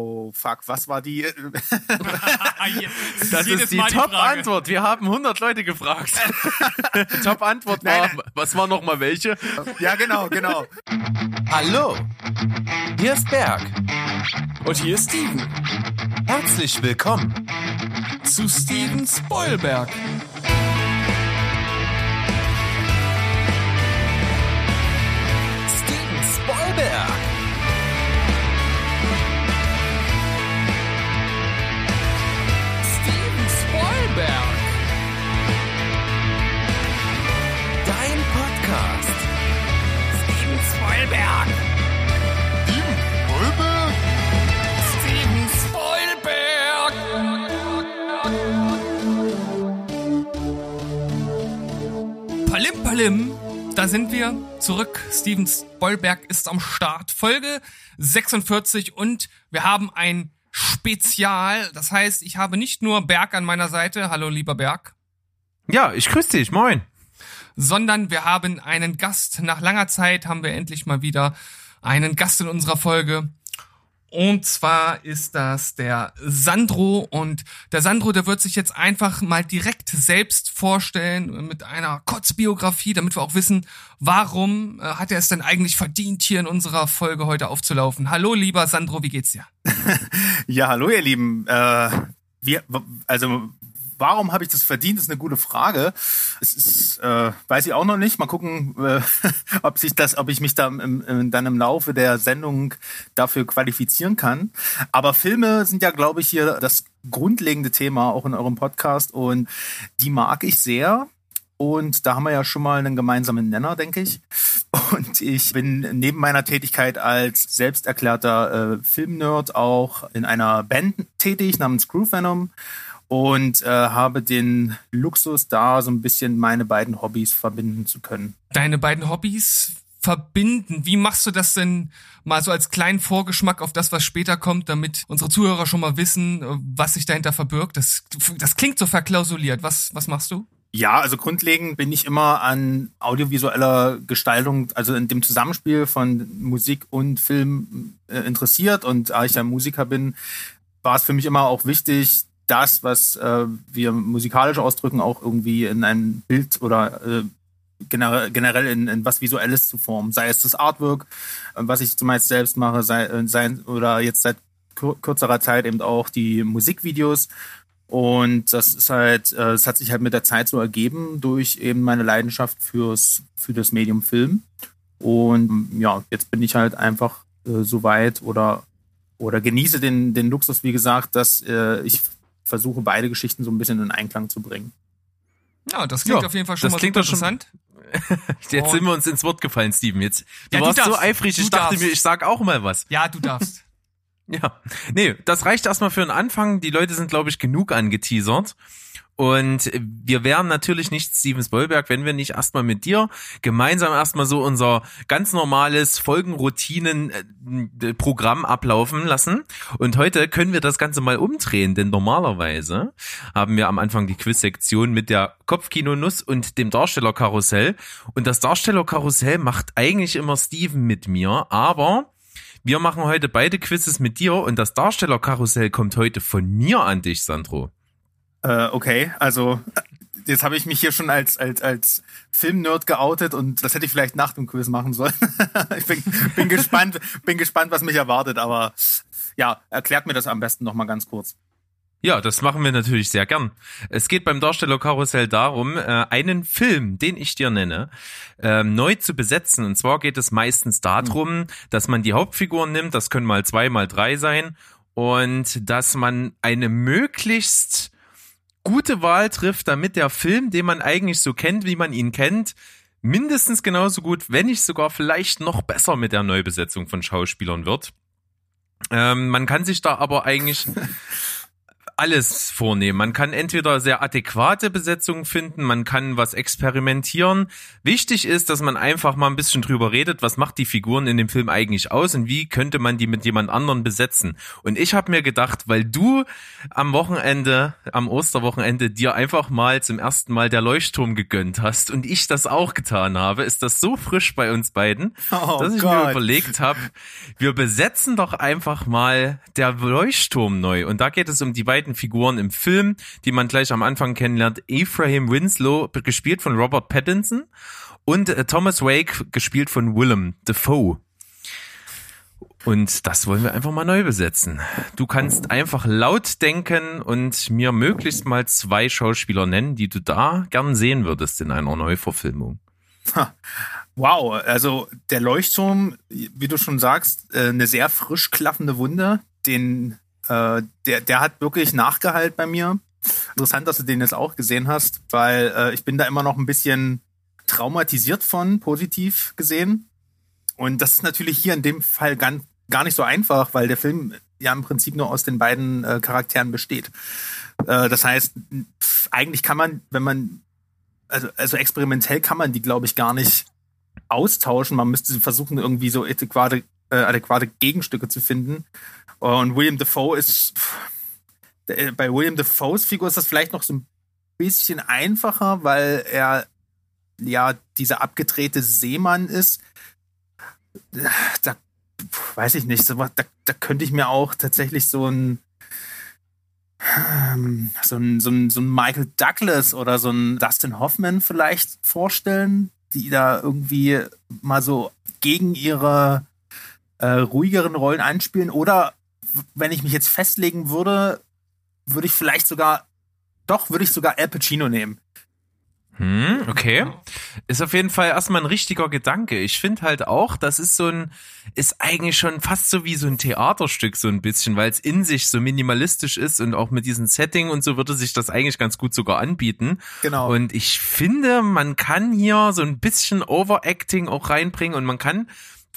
Oh, fuck, was war die? das ist die Top-Antwort. Wir haben 100 Leute gefragt. Top-Antwort war, was war noch mal welche? Ja, genau, genau. Hallo, hier ist Berg. Und hier ist Steven. Herzlich willkommen zu Steven Spoilberg. Podcast. Steven Spoilberg. Steven Spoilberg. Palim Palim, da sind wir zurück. Steven Spoilberg ist am Start. Folge 46 und wir haben ein Spezial. Das heißt, ich habe nicht nur Berg an meiner Seite. Hallo, lieber Berg. Ja, ich grüße dich. Moin. Sondern wir haben einen Gast. Nach langer Zeit haben wir endlich mal wieder einen Gast in unserer Folge. Und zwar ist das der Sandro und der Sandro, der wird sich jetzt einfach mal direkt selbst vorstellen mit einer Kurzbiografie, damit wir auch wissen, warum äh, hat er es denn eigentlich verdient, hier in unserer Folge heute aufzulaufen. Hallo, lieber Sandro, wie geht's dir? ja, hallo, ihr Lieben. Äh, wir, also warum habe ich das verdient, ist eine gute Frage. Es ist, äh, weiß ich auch noch nicht. Mal gucken, äh, ob sich das, ob ich mich da im, im, dann im Laufe der Sendung dafür qualifizieren kann. Aber Filme sind ja, glaube ich, hier das grundlegende Thema auch in eurem Podcast und die mag ich sehr. Und da haben wir ja schon mal einen gemeinsamen Nenner, denke ich. Und ich bin neben meiner Tätigkeit als selbsterklärter äh, Filmnerd auch in einer Band tätig namens Groove Venom und äh, habe den Luxus, da so ein bisschen meine beiden Hobbys verbinden zu können. Deine beiden Hobbys verbinden? Wie machst du das denn mal so als kleinen Vorgeschmack auf das, was später kommt, damit unsere Zuhörer schon mal wissen, was sich dahinter verbirgt? Das, das klingt so verklausuliert. Was, was machst du? Ja, also grundlegend bin ich immer an audiovisueller Gestaltung, also in dem Zusammenspiel von Musik und Film äh, interessiert. Und da ich ja Musiker bin, war es für mich immer auch wichtig, das, was äh, wir musikalisch ausdrücken, auch irgendwie in ein Bild oder äh, generell, in, in was Visuelles zu formen. Sei es das Artwork, äh, was ich zumeist selbst mache, sei, äh, sei oder jetzt seit kürzerer Zeit eben auch die Musikvideos. Und das ist halt, äh, es hat sich halt mit der Zeit so ergeben durch eben meine Leidenschaft fürs, für das Medium Film. Und ja, jetzt bin ich halt einfach äh, so weit oder, oder genieße den, den Luxus, wie gesagt, dass äh, ich versuche beide Geschichten so ein bisschen in Einklang zu bringen. Ja, das klingt ja, auf jeden Fall schon das mal klingt interessant. Jetzt sind wir uns ins Wort gefallen, Steven. Jetzt, du ja, warst du so eifrig, ich dachte darfst. mir, ich sag auch mal was. Ja, du darfst. ja. Nee, das reicht erstmal für einen Anfang. Die Leute sind, glaube ich, genug angeteasert. Und wir wären natürlich nicht Steven Spielberg, wenn wir nicht erstmal mit dir gemeinsam erstmal so unser ganz normales Folgenroutinen-Programm ablaufen lassen. Und heute können wir das Ganze mal umdrehen, denn normalerweise haben wir am Anfang die Quiz-Sektion mit der Kopfkino-Nuss und dem Darstellerkarussell. Und das Darstellerkarussell macht eigentlich immer Steven mit mir, aber wir machen heute beide Quizzes mit dir und das Darstellerkarussell kommt heute von mir an dich, Sandro. Äh, okay, also jetzt habe ich mich hier schon als, als, als Filmnerd geoutet und das hätte ich vielleicht nach dem Quiz machen sollen. ich bin, bin gespannt, bin gespannt, was mich erwartet, aber ja, erklärt mir das am besten nochmal ganz kurz. Ja, das machen wir natürlich sehr gern. Es geht beim Darstellerkarussell darum, äh, einen Film, den ich dir nenne, ähm, neu zu besetzen. Und zwar geht es meistens darum, dass man die Hauptfiguren nimmt, das können mal zwei, mal drei sein, und dass man eine möglichst gute Wahl trifft, damit der Film, den man eigentlich so kennt, wie man ihn kennt, mindestens genauso gut, wenn nicht sogar vielleicht noch besser mit der Neubesetzung von Schauspielern wird. Ähm, man kann sich da aber eigentlich alles vornehmen. Man kann entweder sehr adäquate Besetzungen finden, man kann was experimentieren. Wichtig ist, dass man einfach mal ein bisschen drüber redet, was macht die Figuren in dem Film eigentlich aus und wie könnte man die mit jemand anderen besetzen. Und ich habe mir gedacht, weil du am Wochenende, am Osterwochenende dir einfach mal zum ersten Mal der Leuchtturm gegönnt hast und ich das auch getan habe, ist das so frisch bei uns beiden, Oh dass ich Gott. mir überlegt habe, wir besetzen doch einfach mal der Leuchtturm neu. Und da geht es um die beiden Figuren im Film, die man gleich am Anfang kennenlernt. Ephraim Winslow, gespielt von Robert Pattinson, und äh, Thomas Wake, gespielt von Willem Dafoe. Und das wollen wir einfach mal neu besetzen. Du kannst einfach laut denken und mir möglichst mal zwei Schauspieler nennen, die du da gern sehen würdest in einer Neuverfilmung. Wow, also der Leuchtturm, wie du schon sagst, äh, eine sehr frisch klaffende Wunde. Den, äh, der, der hat wirklich Nachgehalt bei mir. Interessant, dass du den jetzt auch gesehen hast, weil äh, ich bin da immer noch ein bisschen traumatisiert von, positiv gesehen. Und das ist natürlich hier in dem Fall ganz, gar nicht so einfach, weil der Film ja im Prinzip nur aus den beiden äh, Charakteren besteht. Äh, das heißt, pf, eigentlich kann man, wenn man, also, also experimentell kann man die, glaube ich, gar nicht austauschen. Man müsste versuchen, irgendwie so adäquate, äh, adäquate Gegenstücke zu finden. Und William Defoe ist, bei William Defoes Figur ist das vielleicht noch so ein bisschen einfacher, weil er ja dieser abgedrehte Seemann ist. Da weiß ich nicht, da, da könnte ich mir auch tatsächlich so ein ähm, so ein, so ein, so ein Michael Douglas oder so ein Dustin Hoffman vielleicht vorstellen, die da irgendwie mal so gegen ihre äh, ruhigeren Rollen einspielen. Oder wenn ich mich jetzt festlegen würde, würde ich vielleicht sogar, doch, würde ich sogar Al Pacino nehmen. Hm, okay. Ist auf jeden Fall erstmal ein richtiger Gedanke. Ich finde halt auch, das ist so ein, ist eigentlich schon fast so wie so ein Theaterstück so ein bisschen, weil es in sich so minimalistisch ist und auch mit diesem Setting und so würde sich das eigentlich ganz gut sogar anbieten. Genau. Und ich finde, man kann hier so ein bisschen Overacting auch reinbringen und man kann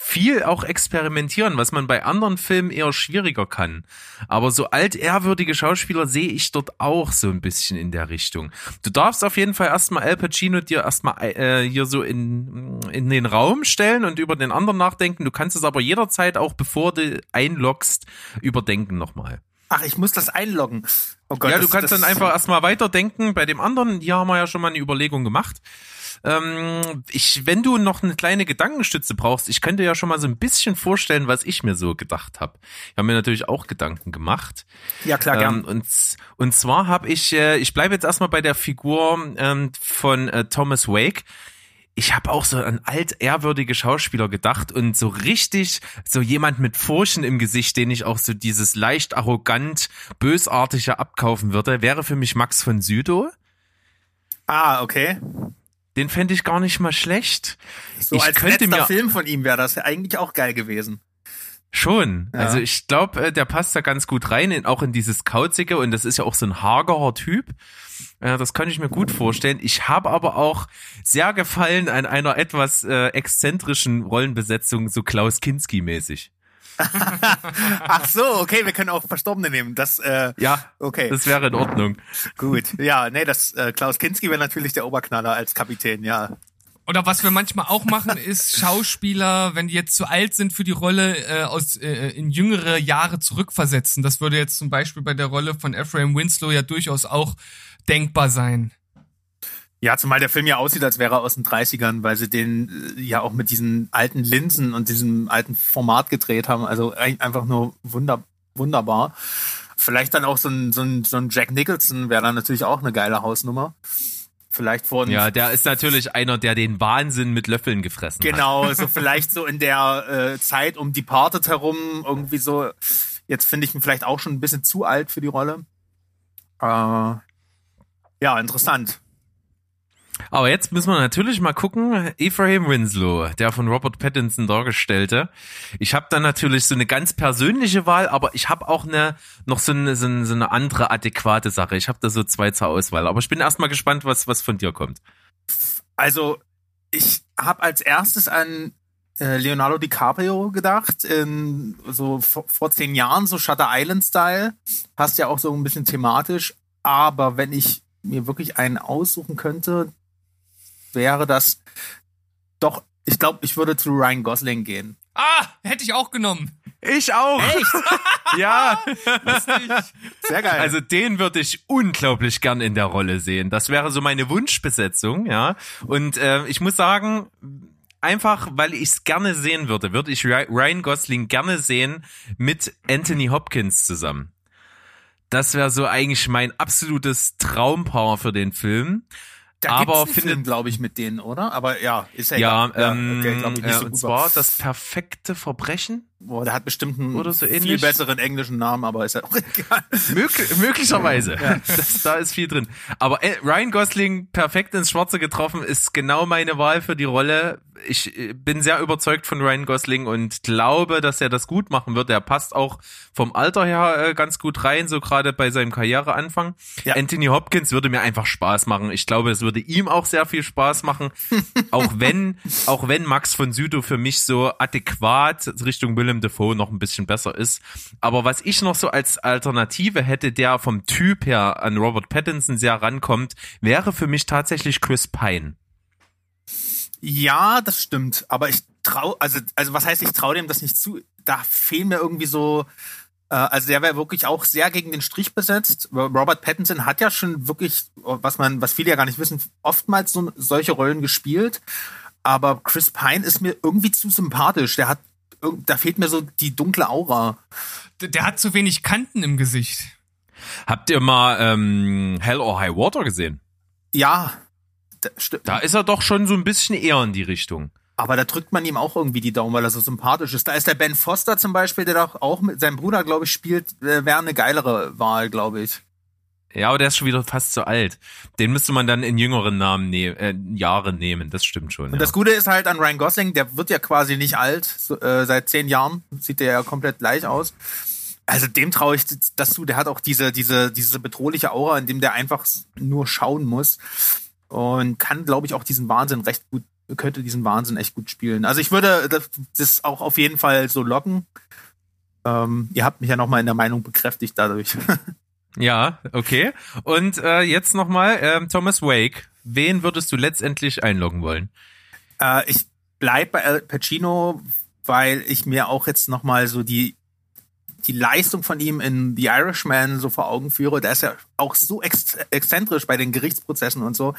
viel auch experimentieren, was man bei anderen Filmen eher schwieriger kann. Aber so altehrwürdige Schauspieler sehe ich dort auch so ein bisschen in der Richtung. Du darfst auf jeden Fall erstmal Al Pacino dir erstmal äh, hier so in, in den Raum stellen und über den anderen nachdenken. Du kannst es aber jederzeit auch, bevor du einloggst, überdenken nochmal. Ach, ich muss das einloggen. Oh Gott, Ja, du das- kannst das- dann einfach erstmal weiterdenken. Bei dem anderen, hier haben wir ja schon mal eine Überlegung gemacht. Ähm, ich, wenn du noch eine kleine Gedankenstütze brauchst, ich könnte ja schon mal so ein bisschen vorstellen, was ich mir so gedacht habe. Ich habe mir natürlich auch Gedanken gemacht. Ja, klar, gern. Ähm, und, und zwar habe ich, äh, ich bleibe jetzt erstmal bei der Figur ähm, von äh, Thomas Wake. Ich habe auch so an altehrwürdige Schauspieler gedacht und so richtig so jemand mit Furchen im Gesicht, den ich auch so dieses leicht arrogant bösartige abkaufen würde, wäre für mich Max von Südow. ah, okay. Den fände ich gar nicht mal schlecht. So ich als könnte letzter mir Film von ihm wäre das ja eigentlich auch geil gewesen. Schon. Ja. Also ich glaube, äh, der passt da ganz gut rein, in, auch in dieses Kauzige und das ist ja auch so ein hagerer Typ. Äh, das kann ich mir gut vorstellen. Ich habe aber auch sehr gefallen an einer etwas äh, exzentrischen Rollenbesetzung, so Klaus Kinski-mäßig. Ach so, okay, wir können auch Verstorbene nehmen. Das, äh, Ja, okay, das wäre in Ordnung. gut. Ja, nee, das äh, Klaus Kinski wäre natürlich der Oberknaller als Kapitän, ja. Oder was wir manchmal auch machen, ist Schauspieler, wenn die jetzt zu alt sind für die Rolle, äh, aus äh, in jüngere Jahre zurückversetzen. Das würde jetzt zum Beispiel bei der Rolle von Ephraim Winslow ja durchaus auch denkbar sein. Ja, zumal der Film ja aussieht, als wäre er aus den 30ern, weil sie den äh, ja auch mit diesen alten Linsen und diesem alten Format gedreht haben. Also ein- einfach nur wunder, wunderbar. Vielleicht dann auch so ein, so ein, so ein Jack Nicholson wäre dann natürlich auch eine geile Hausnummer. Vielleicht von Ja, der ist natürlich einer, der den Wahnsinn mit Löffeln gefressen hat. Genau, so vielleicht so in der äh, Zeit um Departed herum irgendwie so. Jetzt finde ich ihn vielleicht auch schon ein bisschen zu alt für die Rolle. Äh, ja, interessant. Aber jetzt müssen wir natürlich mal gucken, Ephraim Winslow, der von Robert Pattinson dargestellte. Ich habe dann natürlich so eine ganz persönliche Wahl, aber ich habe auch eine noch so eine, so eine, so eine andere adäquate Sache. Ich habe da so zwei zur Auswahl. Aber ich bin erstmal gespannt, was, was von dir kommt. Also, ich habe als erstes an äh, Leonardo DiCaprio gedacht, in, so vor, vor zehn Jahren, so Shutter Island-Style. Passt ja auch so ein bisschen thematisch. Aber wenn ich mir wirklich einen aussuchen könnte, wäre das doch, ich glaube, ich würde zu Ryan Gosling gehen. Ah, hätte ich auch genommen. Ich auch. ja. Sehr geil. Also den würde ich unglaublich gern in der Rolle sehen. Das wäre so meine Wunschbesetzung, ja. Und äh, ich muss sagen, einfach weil ich es gerne sehen würde, würde ich Ry- Ryan Gosling gerne sehen mit Anthony Hopkins zusammen. Das wäre so eigentlich mein absolutes Traumpaar für den Film. Da aber findet- glaube ich, mit denen, oder? Aber ja, ist ja Ja, ähm, okay, ich, nicht äh, so und gut zwar war. das perfekte Verbrechen. Boah, der hat bestimmt einen Oder so viel besseren englischen Namen, aber ist ja auch egal. Möglich, möglicherweise. Das, da ist viel drin. Aber äh, Ryan Gosling perfekt ins Schwarze getroffen ist genau meine Wahl für die Rolle. Ich äh, bin sehr überzeugt von Ryan Gosling und glaube, dass er das gut machen wird. Er passt auch vom Alter her äh, ganz gut rein, so gerade bei seinem Karriereanfang. Ja. Anthony Hopkins würde mir einfach Spaß machen. Ich glaube, es würde ihm auch sehr viel Spaß machen. auch wenn, auch wenn Max von Südow für mich so adäquat Richtung Willem Dafoe noch ein bisschen besser ist. Aber was ich noch so als Alternative hätte, der vom Typ her an Robert Pattinson sehr rankommt, wäre für mich tatsächlich Chris Pine. Ja, das stimmt. Aber ich trau, also, also was heißt, ich traue dem das nicht zu? Da fehlen mir irgendwie so, äh, also der wäre wirklich auch sehr gegen den Strich besetzt. Robert Pattinson hat ja schon wirklich, was man, was viele ja gar nicht wissen, oftmals so, solche Rollen gespielt. Aber Chris Pine ist mir irgendwie zu sympathisch. Der hat, da fehlt mir so die dunkle Aura. Der, der hat zu wenig Kanten im Gesicht. Habt ihr mal ähm, Hell or High Water gesehen? Ja, da, stimmt. Da ist er doch schon so ein bisschen eher in die Richtung. Aber da drückt man ihm auch irgendwie die Daumen, weil er so sympathisch ist. Da ist der Ben Foster zum Beispiel, der doch auch mit seinem Bruder, glaube ich, spielt, äh, wäre eine geilere Wahl, glaube ich. Ja, aber der ist schon wieder fast zu alt. Den müsste man dann in jüngeren Namen ne äh, Jahren nehmen. Das stimmt schon. Und ja. das Gute ist halt an Ryan Gosling, der wird ja quasi nicht alt. So, äh, seit zehn Jahren sieht der ja komplett gleich aus. Also dem traue ich das zu. Der hat auch diese, diese, diese bedrohliche Aura, in dem der einfach nur schauen muss. Und kann, glaube ich, auch diesen Wahnsinn recht gut, könnte diesen Wahnsinn echt gut spielen. Also ich würde das, das auch auf jeden Fall so locken. Ähm, ihr habt mich ja nochmal in der Meinung bekräftigt dadurch. Ja, okay. Und äh, jetzt nochmal ähm, Thomas Wake. Wen würdest du letztendlich einloggen wollen? Äh, ich bleib bei Al Pacino, weil ich mir auch jetzt noch mal so die die Leistung von ihm in The Irishman so vor Augen führe. Der ist ja auch so ex exzentrisch bei den Gerichtsprozessen und so.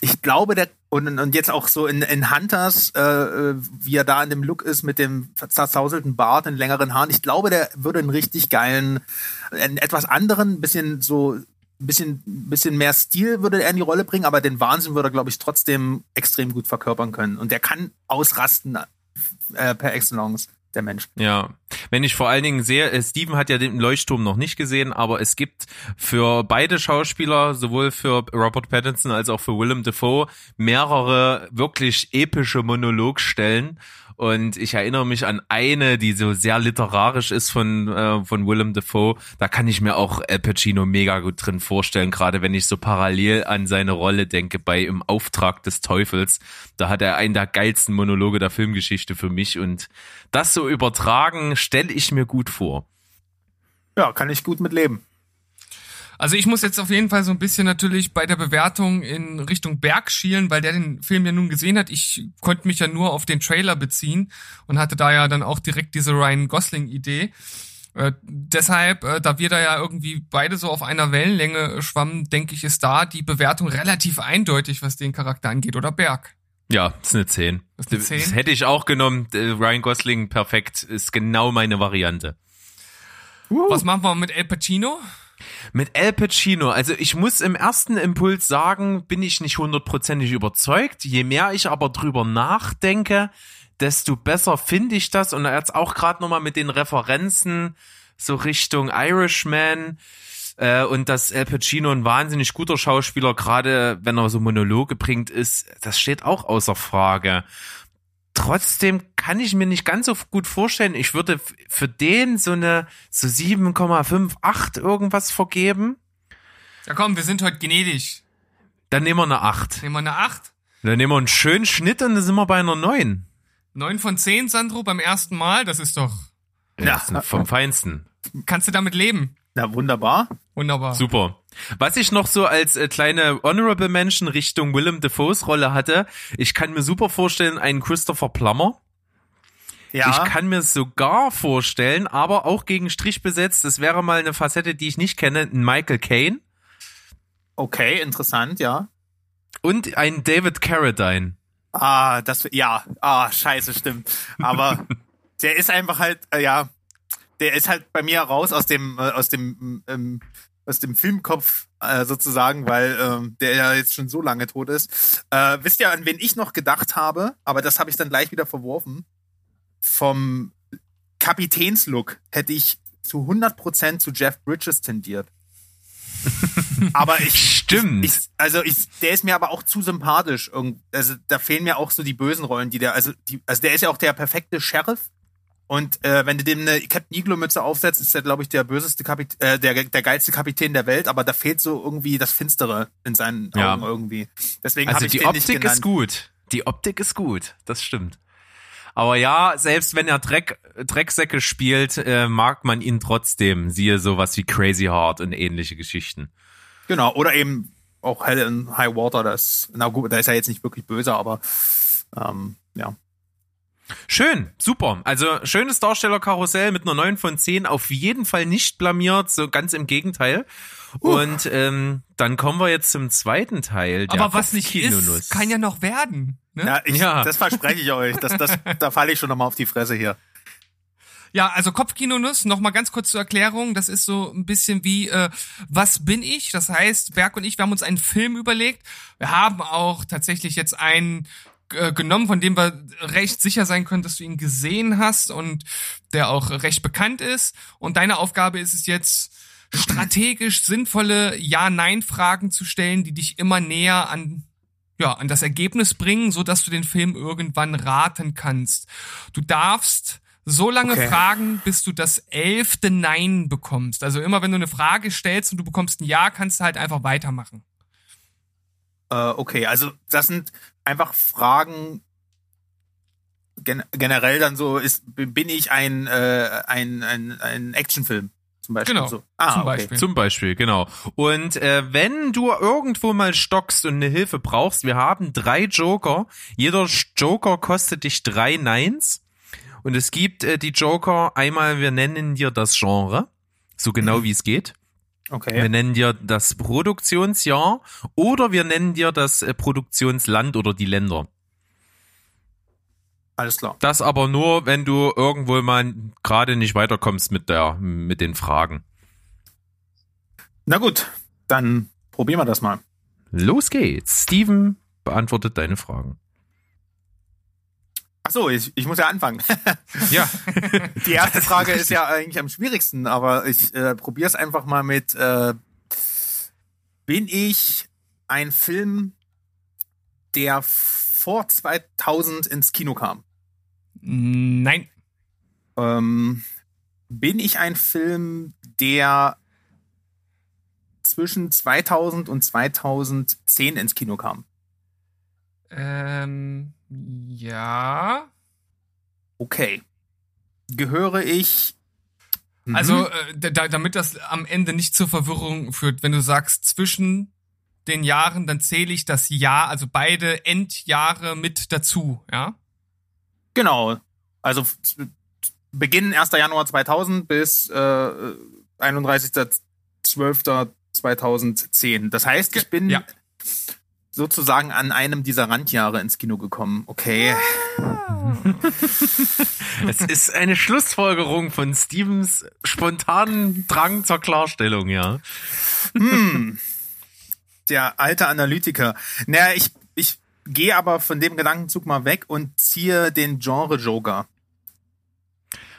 Ich glaube, der und, und jetzt auch so in, in Hunters, äh, wie er da in dem Look ist mit dem zerzauselten Bart und längeren Haaren. Ich glaube, der würde einen richtig geilen, einen etwas anderen, bisschen so ein bisschen, bisschen mehr Stil würde er in die Rolle bringen, aber den Wahnsinn würde er, glaube ich, trotzdem extrem gut verkörpern können. Und der kann ausrasten äh, per Excellence, der Mensch. Ja, wenn ich vor allen Dingen sehe, äh, Steven hat ja den Leuchtturm noch nicht gesehen, aber es gibt für beide Schauspieler, sowohl für Robert Pattinson als auch für Willem Dafoe, mehrere wirklich epische Monologstellen. Und ich erinnere mich an eine, die so sehr literarisch ist von, äh, von Willem Dafoe. Da kann ich mir auch Al Pacino mega gut drin vorstellen, gerade wenn ich so parallel an seine Rolle denke bei Im Auftrag des Teufels. Da hat er einen der geilsten Monologe der Filmgeschichte für mich. Und das so übertragen, stelle ich mir gut vor. Ja, kann ich gut mit leben. Also ich muss jetzt auf jeden Fall so ein bisschen natürlich bei der Bewertung in Richtung Berg schielen, weil der den Film ja nun gesehen hat. Ich konnte mich ja nur auf den Trailer beziehen und hatte da ja dann auch direkt diese Ryan Gosling-Idee. Äh, deshalb, äh, da wir da ja irgendwie beide so auf einer Wellenlänge schwammen, denke ich, ist da die Bewertung relativ eindeutig, was den Charakter angeht, oder Berg? Ja, ist eine 10. Ist eine 10? Das hätte ich auch genommen. Äh, Ryan Gosling, perfekt, ist genau meine Variante. Was machen wir mit El Pacino? Mit Al Pacino, also ich muss im ersten Impuls sagen, bin ich nicht hundertprozentig überzeugt. Je mehr ich aber drüber nachdenke, desto besser finde ich das. Und jetzt auch gerade nochmal mit den Referenzen so Richtung Irishman äh, und dass Al Pacino ein wahnsinnig guter Schauspieler, gerade wenn er so Monologe bringt, ist, das steht auch außer Frage. Trotzdem kann ich mir nicht ganz so gut vorstellen, ich würde für den so eine so 7,58 irgendwas vergeben. Ja komm, wir sind heute gnädig. Dann nehmen wir eine 8. Nehmen wir eine 8? Dann nehmen wir einen schönen Schnitt und dann sind wir bei einer 9. Neun von zehn, Sandro, beim ersten Mal, das ist doch. Ja, das ist vom Feinsten. Kannst du damit leben? Na, wunderbar. Wunderbar. Super. Was ich noch so als äh, kleine Honorable Mention Richtung Willem Dafoes Rolle hatte, ich kann mir super vorstellen, einen Christopher Plummer. Ja. Ich kann mir sogar vorstellen, aber auch gegen Strich besetzt, das wäre mal eine Facette, die ich nicht kenne, ein Michael Caine okay, interessant, ja. und ein David Carradine. Ah, das, ja, ah, scheiße, stimmt. Aber der ist einfach halt, äh, ja, der ist halt bei mir raus aus dem, äh, aus dem, ähm, aus dem Filmkopf äh, sozusagen, weil ähm, der ja jetzt schon so lange tot ist. Äh, wisst ihr, an wen ich noch gedacht habe, aber das habe ich dann gleich wieder verworfen. Vom Kapitänslook hätte ich zu 100% zu Jeff Bridges tendiert. aber ich, Stimmt. ich, also ich, der ist mir aber auch zu sympathisch. Also da fehlen mir auch so die bösen Rollen, die der, also die, also der ist ja auch der perfekte Sheriff. Und äh, wenn du dem eine Captain Iglo Mütze aufsetzt, ist er glaube ich der böseste Kapitän, äh, der der geilste Kapitän der Welt. Aber da fehlt so irgendwie das Finstere in seinen Ja. Augen irgendwie. Deswegen Also ich die den nicht Optik genannt. ist gut. Die Optik ist gut, das stimmt. Aber ja, selbst wenn er Dreck, Drecksäcke spielt, äh, mag man ihn trotzdem. Siehe sowas wie Crazy Heart und ähnliche Geschichten. Genau. Oder eben auch Hell in High Water. Das, na gut, da ist er jetzt nicht wirklich böse, aber ähm, ja. Schön, super. Also schönes Darstellerkarussell mit einer 9 von 10. Auf jeden Fall nicht blamiert, so ganz im Gegenteil. Und ähm, dann kommen wir jetzt zum zweiten Teil. Der Aber was nicht ist, kann ja noch werden. Ne? Ja, ich, Ja. das verspreche ich euch. Das, das, da falle ich schon nochmal auf die Fresse hier. Ja, also Kopfkinonuss, nochmal ganz kurz zur Erklärung, das ist so ein bisschen wie, äh, was bin ich? Das heißt, Berg und ich, wir haben uns einen Film überlegt. Wir haben auch tatsächlich jetzt einen äh, genommen, von dem wir recht sicher sein können, dass du ihn gesehen hast und der auch recht bekannt ist. Und deine Aufgabe ist es jetzt, strategisch sinnvolle Ja-Nein-Fragen zu stellen, die dich immer näher an ja, an das Ergebnis bringen, so dass du den Film irgendwann raten kannst. Du darfst so lange Okay. fragen, bis du das elfte Nein bekommst. Also immer wenn du eine Frage stellst und du bekommst ein Ja, kannst du halt einfach weitermachen. Äh, okay, also das sind einfach Fragen gen generell dann so, ist, bin ich ein, äh, ein, ein, ein Actionfilm zum Beispiel? Genau, So. Ah, zum okay. Beispiel. Zum Beispiel, genau. Und äh, wenn du irgendwo mal stockst und eine Hilfe brauchst, wir haben drei Joker. Jeder Joker kostet dich drei Nines. Und es gibt äh, die Joker, einmal, wir nennen dir das Genre, so genau wie es geht. Wir Okay. nennen dir das Produktionsjahr oder wir nennen dir das äh, Produktionsland oder die Länder. Alles klar. Das aber nur, wenn du irgendwo mal gerade nicht weiterkommst mit der, mit den Fragen. Na gut, dann probieren wir das mal. Los geht's. Steven beantwortet deine Fragen. Ach so, ich, ich muss ja anfangen. Ja. Die erste ist Frage ist richtig. ja eigentlich am schwierigsten, aber ich äh, probiere es einfach mal mit. Äh, bin ich ein Film, der vor 2000 ins Kino kam? Nein. Ähm, bin ich ein Film, der zwischen 2000 und 2010 ins Kino kam? Ähm, ja. Okay. Gehöre ich. Mhm. Also, äh, da, damit das am Ende nicht zur Verwirrung führt, wenn du sagst zwischen den Jahren, dann zähle ich das Jahr, also beide Endjahre mit dazu, ja? Genau. Also Beginn 1. Januar 2000 bis äh, 31.12.2010. Das heißt, ich bin Ja. Sozusagen an einem dieser Randjahre ins Kino gekommen. Okay. Es ist eine Schlussfolgerung von Stevens spontanen Drang zur Klarstellung, ja. Hm. Der alte Analytiker. Naja, ich, ich gehe aber von dem Gedankenzug mal weg und ziehe den Genre Joker.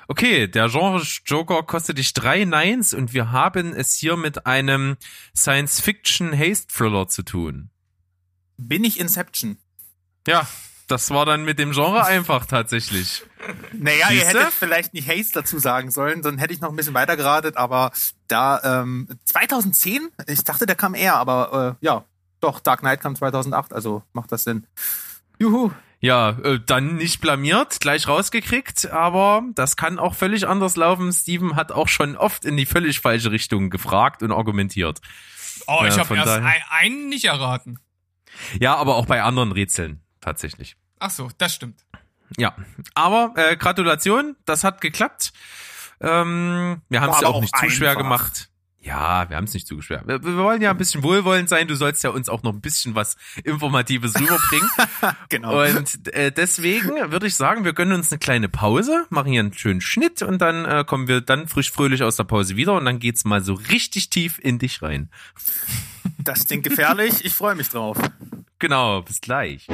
Okay, der Genre Joker kostet dich drei Nines und wir haben es hier mit einem Science-Fiction-Haste-Thriller zu tun. Bin ich Inception? Ja, das war dann mit dem Genre einfach tatsächlich. Naja, ihr Siehste? hättet vielleicht nicht Haste dazu sagen sollen, dann hätte ich noch ein bisschen weiter geradet, aber da, ähm, 2010? Ich dachte, der kam eher, aber äh, ja, doch, Dark Knight kam 2008, also macht das Sinn. Juhu. Ja, äh, dann nicht blamiert, gleich rausgekriegt, aber das kann auch völlig anders laufen. Steven hat auch schon oft in die völlig falsche Richtung gefragt und argumentiert. Oh, ich Ja, habe erst einen nicht erraten. Ja, aber auch bei anderen Rätseln tatsächlich. Ach so, das stimmt. Ja, aber äh, Gratulation, das hat geklappt. Ähm, wir haben es ja auch auch nicht zu schwer einfach. gemacht. Ja, wir haben es nicht zu schwer. Wir, wir wollen ja ein bisschen wohlwollend sein. Du sollst ja uns auch noch ein bisschen was Informatives rüberbringen. Genau. Und äh, deswegen würde ich sagen, wir gönnen uns eine kleine Pause, machen hier einen schönen Schnitt und dann äh, kommen wir dann frisch fröhlich aus der Pause wieder und dann geht's mal so richtig tief in dich rein. Das klingt gefährlich. Ich freue mich drauf. Genau, bis gleich.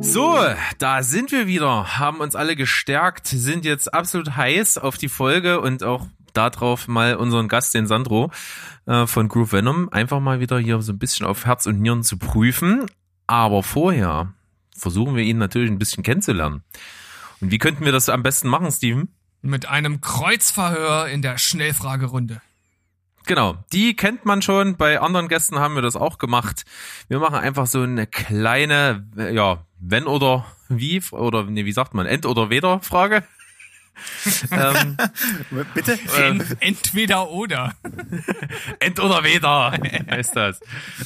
So, da sind wir wieder, haben uns alle gestärkt, sind jetzt absolut heiß auf die Folge und auch darauf mal unseren Gast, den Sandro äh, von Groove Venom, einfach mal wieder hier so ein bisschen auf Herz und Nieren zu prüfen. Aber vorher versuchen wir ihn natürlich ein bisschen kennenzulernen. Und wie könnten wir das am besten machen, Steven? Mit einem Kreuzverhör in der Schnellfragerunde. Genau, die kennt man schon. Bei anderen Gästen haben wir das auch gemacht. Wir machen einfach so eine kleine, äh, ja, wenn oder wie, oder nee, wie sagt man, End- oder Weder-Frage. ähm, Bitte? Ent, entweder oder. End oder Weder heißt das.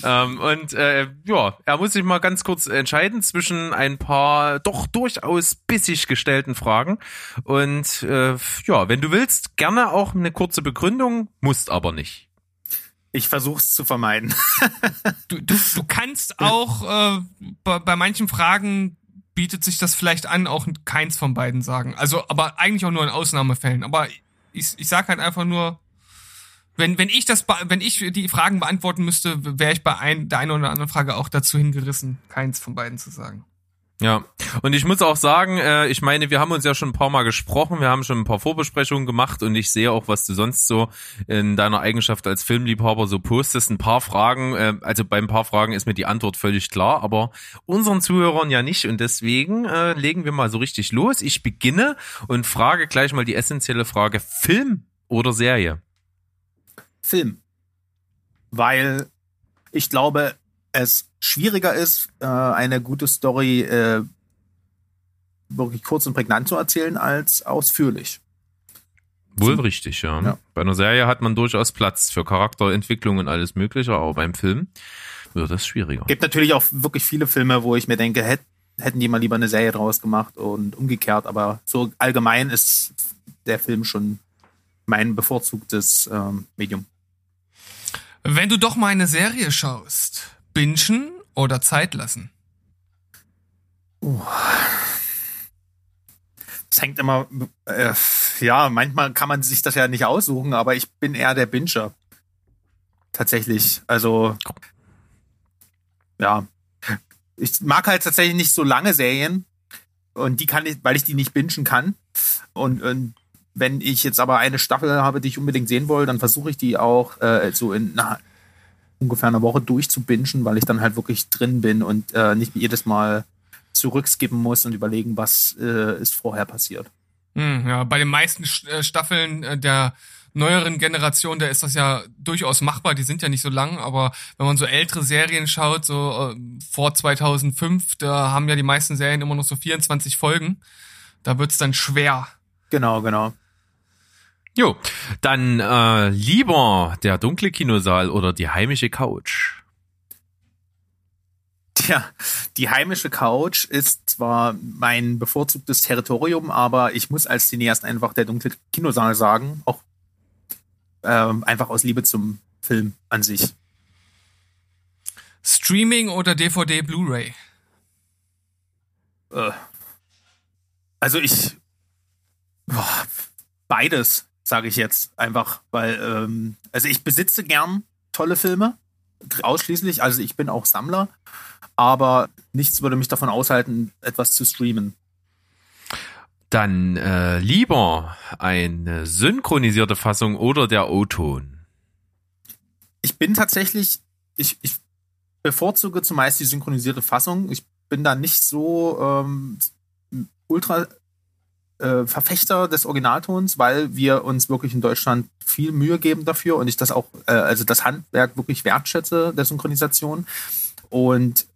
ähm, und äh, ja, er muss sich mal ganz kurz entscheiden zwischen ein paar doch durchaus bissig gestellten Fragen. Und äh, ja, wenn du willst, gerne auch eine kurze Begründung, musst aber nicht. Ich versuch's zu vermeiden. Du, du, du kannst auch äh, bei, bei manchen Fragen bietet sich das vielleicht an, auch keins von beiden sagen. Also, aber eigentlich auch nur in Ausnahmefällen. Aber ich, ich sag halt einfach nur, wenn, wenn ich das, wenn ich die Fragen beantworten müsste, wäre ich bei ein, der einen oder anderen Frage auch dazu hingerissen, keins von beiden zu sagen. Ja, und ich muss auch sagen, äh, ich meine, wir haben uns ja schon ein paar Mal gesprochen, wir haben schon ein paar Vorbesprechungen gemacht und ich sehe auch, was du sonst so in deiner Eigenschaft als Filmliebhaber so postest. Ein paar Fragen, äh, also bei ein paar Fragen ist mir die Antwort völlig klar, aber unseren Zuhörern ja nicht und deswegen äh, legen wir mal so richtig los. Ich beginne und frage gleich mal die essentielle Frage, Film oder Serie? Film. Weil ich glaube, es schwieriger ist, äh, eine gute Story äh, wirklich kurz und prägnant zu erzählen, als ausführlich. Wohl richtig, ja. Ja. Bei einer Serie hat man durchaus Platz für Charakterentwicklung und alles mögliche, aber beim Film wird das schwieriger. Gibt natürlich auch wirklich viele Filme, wo ich mir denke, hätt, hätten die mal lieber eine Serie draus gemacht und umgekehrt, aber so allgemein ist der Film schon mein bevorzugtes ähm, Medium. Wenn du doch mal eine Serie schaust, bingen oder Zeit lassen? Es hängt immer, äh, ja, manchmal kann man sich das ja nicht aussuchen, aber ich bin eher der Binger. Tatsächlich. Also, ja. Ich mag halt tatsächlich nicht so lange Serien. Und die kann ich, weil ich die nicht bingen kann. Und, und wenn ich jetzt aber eine Staffel habe, die ich unbedingt sehen will, dann versuche ich die auch äh, so in na, ungefähr einer Woche durchzubingen, weil ich dann halt wirklich drin bin und äh, nicht jedes Mal zurückskippen muss und überlegen, was äh, ist vorher passiert. Hm, ja, bei den meisten äh, Staffeln äh, der neueren Generation, da ist das ja durchaus machbar. Die sind ja nicht so lang, aber wenn man so ältere Serien schaut, so äh, vor 2005, da haben ja die meisten Serien immer noch so 24 Folgen. Da wird's dann schwer. Genau, genau. Jo, dann äh, lieber der dunkle Kinosaal oder die heimische Couch. Tja, die heimische Couch ist zwar mein bevorzugtes Territorium, aber ich muss als Cineast einfach der dunkle Kinosaal sagen, auch ähm, einfach aus Liebe zum Film an sich. Streaming oder DVD Blu-ray? Äh, also ich boah, beides sage ich jetzt einfach, weil ähm, also ich besitze gern tolle Filme ausschließlich, also ich bin auch Sammler, aber nichts würde mich davon aushalten, etwas zu streamen. Dann äh, lieber eine synchronisierte Fassung oder der O-Ton. Ich bin tatsächlich, ich, ich bevorzuge zumeist die synchronisierte Fassung. Ich bin da nicht so ähm, ultra äh, Verfechter des Originaltons, weil wir uns wirklich in Deutschland viel Mühe geben dafür und ich das auch, äh, also das Handwerk wirklich wertschätze der Synchronisation und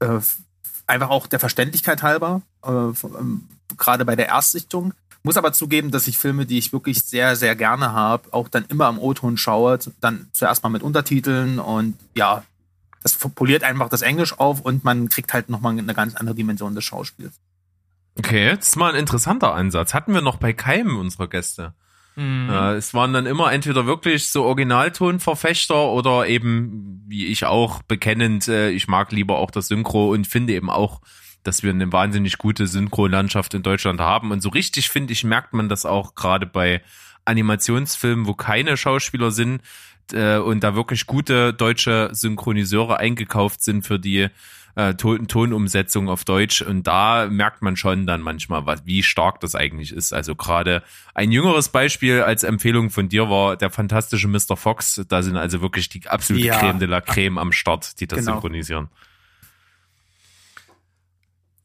äh, einfach auch der Verständlichkeit halber, äh, von- ähm, gerade bei der Erstsichtung. Muss aber zugeben, dass ich Filme, die ich wirklich sehr, sehr gerne habe, auch dann immer am O-Ton schaue, dann zuerst mal mit Untertiteln und ja, das poliert einfach das Englisch auf und man kriegt halt nochmal eine ganz andere Dimension des Schauspiels. Okay, das ist mal ein interessanter Ansatz. Hatten wir noch bei keinem unserer Gäste. Mhm. Äh, es waren dann immer entweder wirklich so Originaltonverfechter oder eben, wie ich auch, bekennend, äh, ich mag lieber auch das Synchro und finde eben auch, dass wir eine wahnsinnig gute Synchrolandschaft in Deutschland haben. Und so richtig, finde ich, merkt man das auch gerade bei Animationsfilmen, wo keine Schauspieler sind äh, und da wirklich gute deutsche Synchroniseure eingekauft sind für die äh, Ton Tonumsetzung auf Deutsch und da merkt man schon dann manchmal, was, wie stark das eigentlich ist. Also gerade ein jüngeres Beispiel als Empfehlung von dir war der fantastische Mr. Fox. Da sind also wirklich die absolute Ja. Creme de la Creme am Start, die das Genau. synchronisieren.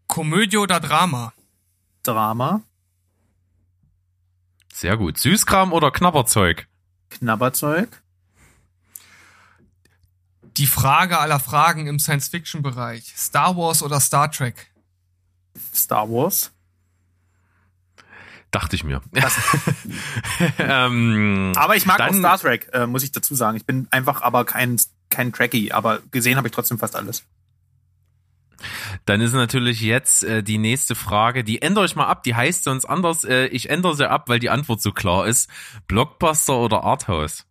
Komödie oder Drama? Drama, Sehr gut. Süßkram oder Knabberzeug? Knabberzeug, Die Frage aller Fragen im Science-Fiction-Bereich. Star Wars oder Star Trek? Star Wars. Dachte ich mir. ähm, Aber ich mag Dann- auch Star Trek, äh, muss ich dazu sagen. Ich bin einfach aber kein, kein Trekkie, aber gesehen habe ich trotzdem fast alles. Dann ist natürlich jetzt äh, die nächste Frage, die ändere ich mal ab, die heißt sonst anders. Äh, ich ändere sie ab, weil die Antwort so klar ist. Blockbuster oder Arthouse?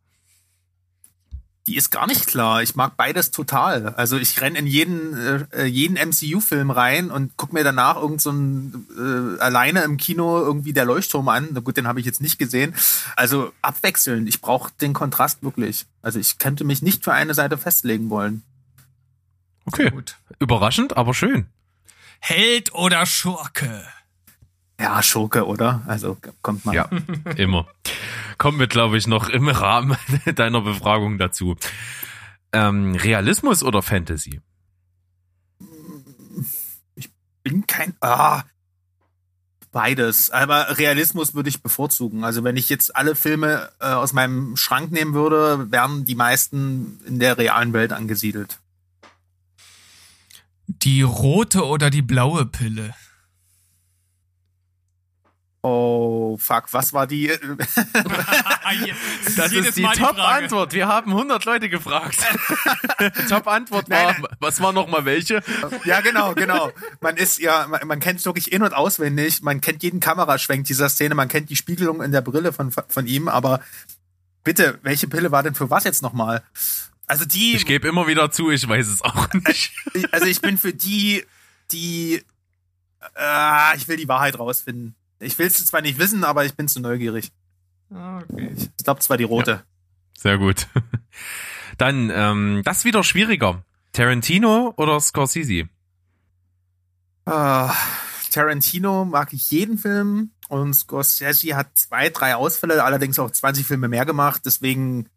Die ist gar nicht klar. Ich mag beides total. Also ich renn in jeden, äh, jeden MCU-Film rein und guck mir danach irgend so ein, äh, alleine im Kino irgendwie der Leuchtturm an. Na gut, den habe ich jetzt nicht gesehen. Also abwechselnd. Ich brauche den Kontrast wirklich. Also ich könnte mich nicht für eine Seite festlegen wollen. Okay. Gut. Überraschend, aber schön. Held oder Schurke? Ja, Schurke, oder? Also kommt mal. Ja, immer. Kommen wir, glaube ich, noch im Rahmen deiner Befragung dazu. Ähm, Realismus oder Fantasy? bin kein. Ah, beides. Aber Realismus würde ich bevorzugen. Also wenn ich jetzt alle Filme äh, aus meinem Schrank nehmen würde, wären die meisten in der realen Welt angesiedelt. Die rote oder die blaue Pille? Oh, fuck, was war die? Das ist die Top-Antwort. Wir haben 100 Leute gefragt. Top-Antwort war, Nein, was war noch mal welche? ja, genau, genau. Man ist ja, man, man kennt es wirklich in- und auswendig. Man kennt jeden Kameraschwenk dieser Szene. Man kennt die Spiegelung in der Brille von, von ihm. Aber bitte, welche Pille war denn für was jetzt nochmal? Also die, Ich gebe immer wieder zu, ich weiß es auch nicht. Ich- also ich bin für die, die, äh, ich will die Wahrheit rausfinden. Ich will es zwar nicht wissen, aber ich bin zu neugierig. Okay. Ich glaube zwar die rote. Sehr gut. Dann, ähm, das ist wieder schwieriger. Tarantino oder Scorsese? Ah, Tarantino mag ich jeden Film und Scorsese hat zwei, drei Ausfälle, allerdings auch 20 Filme mehr gemacht, deswegen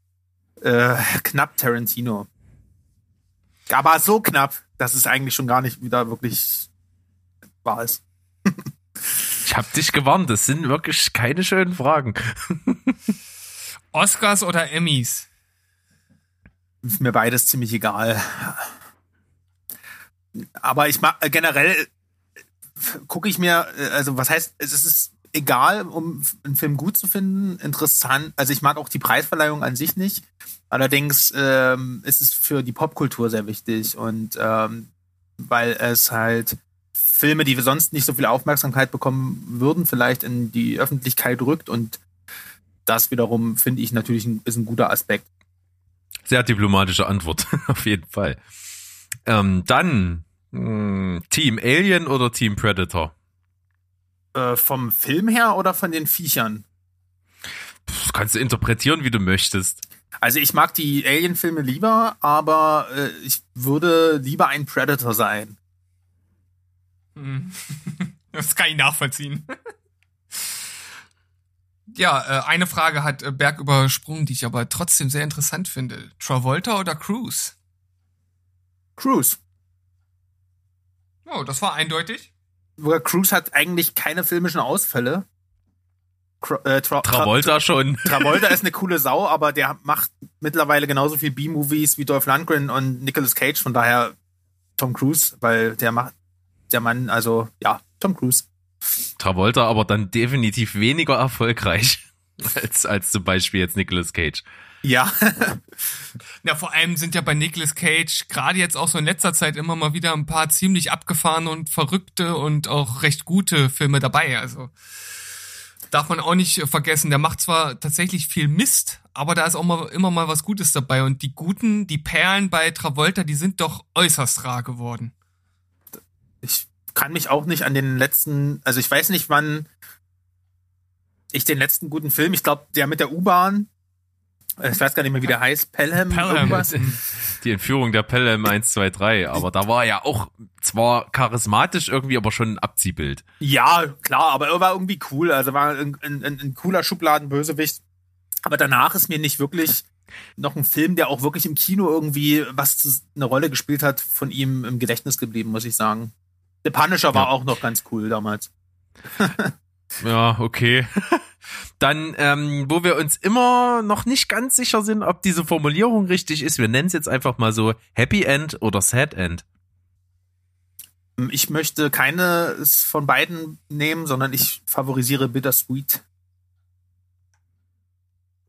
äh, knapp Tarantino. Aber so knapp, dass es eigentlich schon gar nicht wieder wirklich wahr ist. Ich hab dich gewarnt, das sind wirklich keine schönen Fragen. Oscars oder Emmys? Ist mir beides ziemlich egal. Aber ich mag äh, generell gucke ich mir, äh, also was heißt, es ist egal, um einen Film gut zu finden, interessant. Also ich mag auch die Preisverleihung an sich nicht. Allerdings ähm, ist es für die Popkultur sehr wichtig und ähm, weil es halt Filme, die wir sonst nicht so viel Aufmerksamkeit bekommen würden, vielleicht in die Öffentlichkeit rückt und das wiederum finde ich natürlich ein, ist ein guter Aspekt. Sehr diplomatische Antwort, auf jeden Fall. Ähm, dann mh, Team Alien oder Team Predator? Äh, vom Film her oder von den Viechern? Das kannst du interpretieren, wie du möchtest. Also ich mag die Alien-Filme lieber, aber äh, ich würde lieber ein Predator sein. Hm. Das kann ich nachvollziehen. Ja, äh, eine Frage hat äh, Berg übersprungen, die ich aber trotzdem sehr interessant finde. Travolta oder Cruise? Cruise. Oh, das war eindeutig. Cruise hat eigentlich keine filmischen Ausfälle. Äh, Tra Travolta schon. Travolta ist eine coole Sau, aber der macht mittlerweile genauso viel B-Movies wie Dolph Lundgren und Nicolas Cage. Von daher Tom Cruise, weil der macht der Mann, also ja, Tom Cruise. Travolta aber dann definitiv weniger erfolgreich als, als zum Beispiel jetzt Nicolas Cage. Ja, Ja, vor allem sind ja bei Nicolas Cage gerade jetzt auch so in letzter Zeit immer mal wieder ein paar ziemlich abgefahrene und verrückte und auch recht gute Filme dabei. Also darf man auch nicht vergessen. Der macht zwar tatsächlich viel Mist, aber da ist auch mal, immer mal was Gutes dabei. Und die guten, die Perlen bei Travolta, die sind doch äußerst rar geworden. Ich kann mich auch nicht an den letzten, also ich weiß nicht, wann ich den letzten guten Film, ich glaube, der mit der U-Bahn, ich weiß gar nicht mehr, wie der heißt, Pelham, Pelham. Die Entführung der Pelle im 1, 2, 3. Aber da war er ja auch zwar charismatisch irgendwie, aber schon ein Abziehbild. Ja, klar, aber er war irgendwie cool, also war ein, ein, ein, ein cooler Schubladenbösewicht. Aber danach ist mir nicht wirklich noch ein Film, der auch wirklich im Kino irgendwie was zu, eine Rolle gespielt hat, von ihm im Gedächtnis geblieben, muss ich sagen. The Punisher war Ja. auch noch ganz cool damals. Ja, okay. Dann, ähm, wo wir uns immer noch nicht ganz sicher sind, ob diese Formulierung richtig ist, wir nennen es jetzt einfach mal so Happy End oder Sad End. Ich möchte keines von beiden nehmen, sondern ich favorisiere Bittersweet.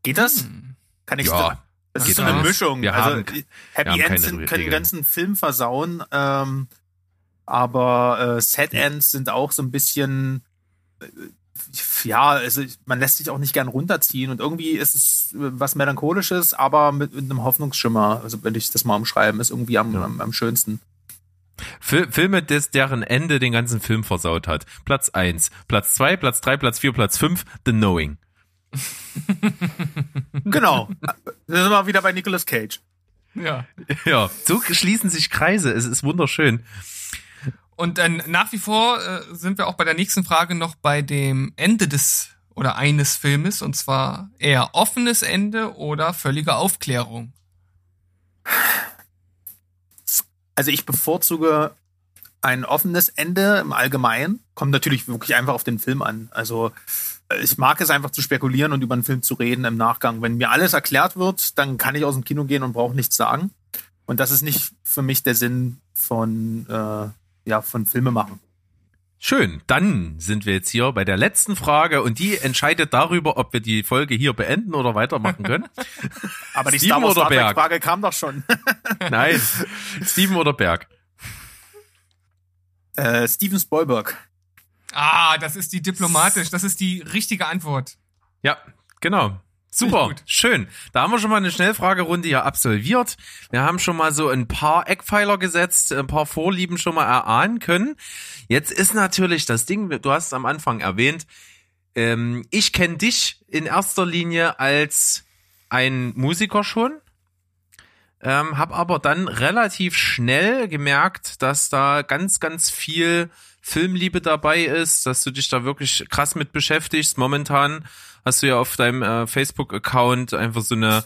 Geht das? Hm. Kann ich Ja, Das geht ist so eine alles. Mischung. Wir also haben- Happy Ends können den ganzen Film versauen, ähm, aber äh, Sad Ends sind auch so ein bisschen äh, ja, also man lässt sich auch nicht gern runterziehen und irgendwie ist es äh, was melancholisches, aber mit, mit einem Hoffnungsschimmer. Also wenn ich das mal umschreiben, ist irgendwie am, Ja. am, am schönsten. Fil Filme, des, deren Ende den ganzen Film versaut hat. Platz 1, Platz 2, Platz 3, Platz 4, Platz 5, The Knowing. Genau. da sind wir wieder bei Nicolas Cage. Ja. Ja, so schließen sich Kreise. Es ist wunderschön. Und dann nach wie vor äh, sind wir auch bei der nächsten Frage noch bei dem Ende des oder eines Filmes und zwar eher offenes Ende oder völlige Aufklärung. Also ich bevorzuge ein offenes Ende im Allgemeinen. Kommt natürlich wirklich einfach auf den Film an. Also äh, ich mag es einfach zu spekulieren und über einen Film zu reden im Nachgang. Wenn mir alles erklärt wird, dann kann ich aus dem Kino gehen und brauche nichts sagen. Und das ist nicht für mich der Sinn von, äh, ja, von Filme machen. Schön, dann sind wir jetzt hier bei der letzten Frage und die entscheidet darüber, ob wir die Folge hier beenden oder weitermachen können. Aber die Steven Star Wars oder Star Trek Berg? Frage kam doch schon. Nein, Steven oder Berg? äh, Steven Spielberg. Ah, das ist die diplomatisch, das ist die richtige Antwort. Ja, genau. Super, schön. Da haben wir schon mal eine Schnellfragerunde hier absolviert. Wir haben schon mal so ein paar Eckpfeiler gesetzt, ein paar Vorlieben schon mal erahnen können. Jetzt ist natürlich das Ding, du hast es am Anfang erwähnt, ähm, ich kenne dich in erster Linie als ein Musiker schon, ähm, habe aber dann relativ schnell gemerkt, dass da ganz, ganz viel Filmliebe dabei ist, dass du dich da wirklich krass mit beschäftigst. Momentan hast du ja auf deinem äh, Facebook-Account einfach so eine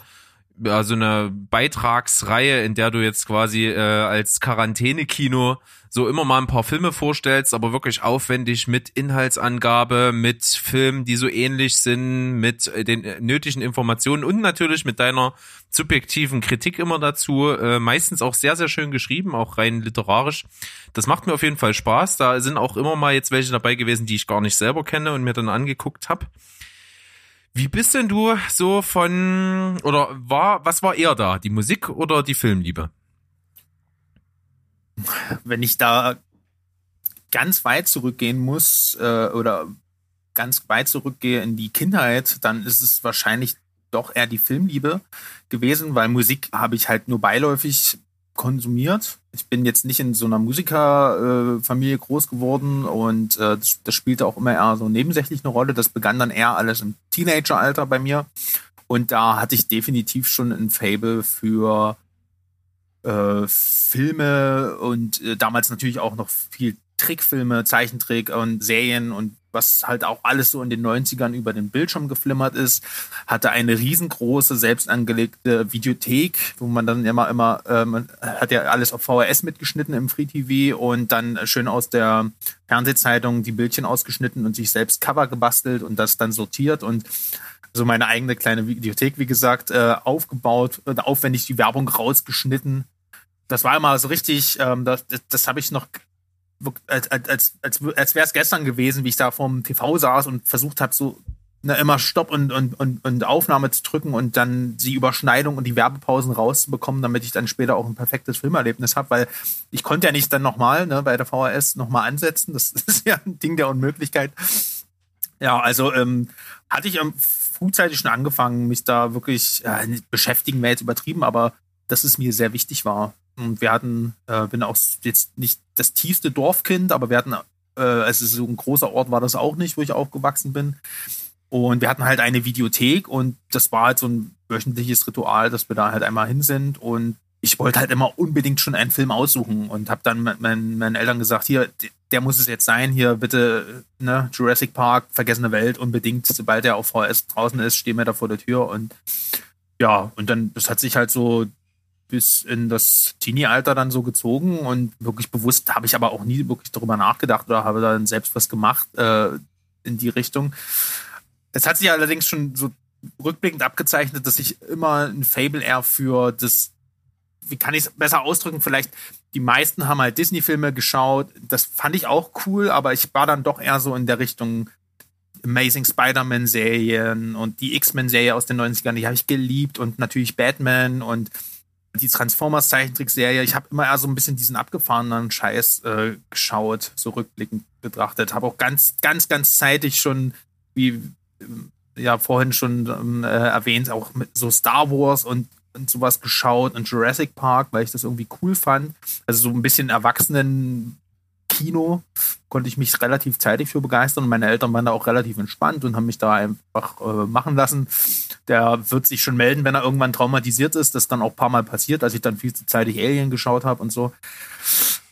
ja, so eine Beitragsreihe, in der du jetzt quasi äh, als Quarantänekino so immer mal ein paar Filme vorstellst, aber wirklich aufwendig mit Inhaltsangabe, mit Filmen, die so ähnlich sind, mit äh, den äh, nötigen Informationen und natürlich mit deiner subjektiven Kritik immer dazu. Äh, meistens auch sehr, sehr schön geschrieben, auch rein literarisch. Das macht mir auf jeden Fall Spaß. Da sind auch immer mal jetzt welche dabei gewesen, die ich gar nicht selber kenne und mir dann angeguckt habe. Wie bist denn du so von oder war was war eher da, die Musik oder die Filmliebe? wenn ich da ganz weit zurückgehen muss äh, oder ganz weit zurückgehe in die Kindheit, dann ist es wahrscheinlich doch eher die Filmliebe gewesen, weil Musik habe ich halt nur beiläufig konsumiert. Ich bin jetzt nicht in so einer Musikerfamilie äh, groß geworden und äh, das, das spielte auch immer eher so nebensächlich eine Rolle. Das begann dann eher alles im Teenageralter bei mir. Und da hatte ich definitiv schon ein Fable für äh, Filme und äh, damals natürlich auch noch viel Trickfilme, Zeichentrick und Serien und was halt auch alles so in den 90ern über den Bildschirm geflimmert ist. Hatte eine riesengroße, selbst angelegte Videothek, wo man dann immer, immer, äh, man hat ja alles auf VHS mitgeschnitten im Free TV und dann schön aus der Fernsehzeitung die Bildchen ausgeschnitten und sich selbst Cover gebastelt und das dann sortiert und so meine eigene kleine Videothek, wie gesagt, äh, aufgebaut, äh, aufwendig die Werbung rausgeschnitten. Das war immer so richtig, ähm, das, das habe ich noch als, als, als, als, als wäre es gestern gewesen, wie ich da vorm TV saß und versucht habe, so ne, immer Stopp und, und, und, und Aufnahme zu drücken und dann die Überschneidung und die Werbepausen rauszubekommen, damit ich dann später auch ein perfektes Filmerlebnis habe, weil ich konnte ja nicht dann nochmal ne, bei der VHS nochmal ansetzen. Das ist ja ein Ding der Unmöglichkeit. Ja, also ähm, hatte ich frühzeitig schon angefangen, mich da wirklich äh, beschäftigen, wäre jetzt übertrieben, aber dass es mir sehr wichtig war. Und wir hatten, äh, bin auch jetzt nicht das tiefste Dorfkind, aber wir hatten, äh, also so ein großer Ort war das auch nicht, wo ich aufgewachsen bin. Und wir hatten halt eine Videothek und das war halt so ein wöchentliches Ritual, dass wir da halt einmal hin sind. Und ich wollte halt immer unbedingt schon einen Film aussuchen und habe dann meinen, meinen Eltern gesagt, hier, der muss es jetzt sein, hier bitte, ne, Jurassic Park, Vergessene Welt, unbedingt, sobald der auf VS draußen ist, stehen wir da vor der Tür und ja, und dann, das hat sich halt so bis in das Teenie-Alter dann so gezogen und wirklich bewusst habe ich aber auch nie wirklich darüber nachgedacht oder habe dann selbst was gemacht äh, in die Richtung. Es hat sich allerdings schon so rückblickend abgezeichnet, dass ich immer ein Fable eher für das, wie kann ich es besser ausdrücken, vielleicht die meisten haben halt Disney-Filme geschaut, das fand ich auch cool, aber ich war dann doch eher so in der Richtung Amazing Spider-Man-Serien und die X-Men-Serie aus den 90ern, die habe ich geliebt und natürlich Batman und die Transformers Zeichentrickserie, ich habe immer eher so ein bisschen diesen abgefahrenen Scheiß äh, geschaut, so rückblickend betrachtet. Habe auch ganz, ganz, ganz zeitig schon, wie äh, ja vorhin schon ähm, äh, erwähnt, auch mit so Star Wars und, und sowas geschaut und Jurassic Park, weil ich das irgendwie cool fand. Also so ein bisschen Erwachsenen Kino konnte ich mich relativ zeitig für begeistern und meine Eltern waren da auch relativ entspannt und haben mich da einfach äh, machen lassen. Der wird sich schon melden, wenn er irgendwann traumatisiert ist. Das ist dann auch ein paar Mal passiert, als ich dann viel zu zeitig Alien geschaut habe und so.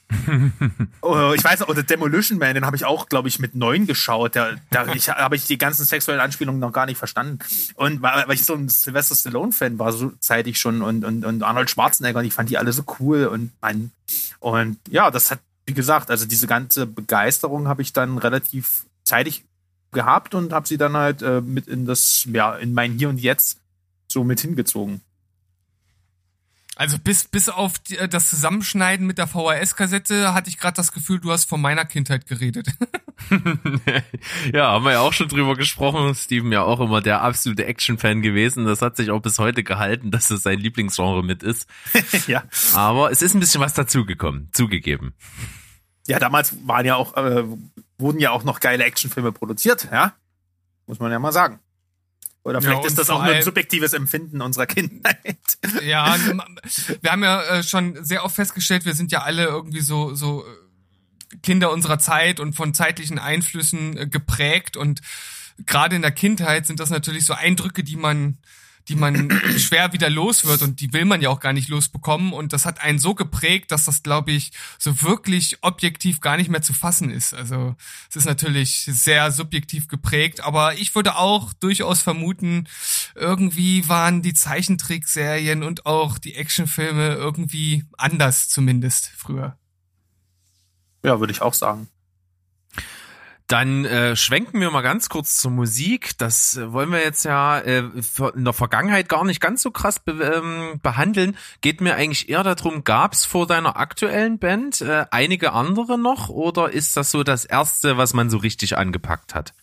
oh, ich weiß, oder Demolition Man, den habe ich auch, glaube ich, mit neun geschaut. Da, da habe ich die ganzen sexuellen Anspielungen noch gar nicht verstanden. Und weil, ich so ein Sylvester Stallone-Fan war, so zeitig schon und, und, und Arnold Schwarzenegger, und ich fand die alle so cool und mein, und ja, das hat wie gesagt, also diese ganze Begeisterung habe ich dann relativ zeitig gehabt und habe sie dann halt äh, mit in das, ja, in mein Hier und Jetzt so mit hingezogen. Also bis, bis auf die, äh, das Zusammenschneiden mit der VHS-Kassette hatte ich gerade das Gefühl, du hast von meiner Kindheit geredet. ja, haben wir ja auch schon drüber gesprochen. Steven ja auch immer der absolute Action-Fan gewesen. Das hat sich auch bis heute gehalten, dass es sein Lieblingsgenre mit ist. ja. Aber es ist ein bisschen was dazugekommen, zugegeben. Ja, damals waren ja auch, äh, wurden ja auch noch geile Actionfilme produziert, ja. Muss man ja mal sagen. Oder vielleicht ja, ist das auch nur ein subjektives Empfinden unserer Kindheit. Ja, wir haben ja äh, schon sehr oft festgestellt, wir sind ja alle irgendwie so, so äh, Kinder unserer Zeit und von zeitlichen Einflüssen äh, geprägt und gerade in der Kindheit sind das natürlich so Eindrücke, die man die man schwer wieder los wird und die will man ja auch gar nicht losbekommen und das hat einen so geprägt, dass das glaube ich so wirklich objektiv gar nicht mehr zu fassen ist. Also es ist natürlich sehr subjektiv geprägt, aber ich würde auch durchaus vermuten, irgendwie waren die Zeichentrickserien und auch die Actionfilme irgendwie anders zumindest früher. Ja, würde ich auch sagen. Dann äh, schwenken wir mal ganz kurz zur Musik. Das äh, wollen wir jetzt ja äh, in der Vergangenheit gar nicht ganz so krass be ähm, behandeln. Geht mir eigentlich eher darum, gab es vor deiner aktuellen Band äh, einige andere noch oder ist das so das erste, was man so richtig angepackt hat?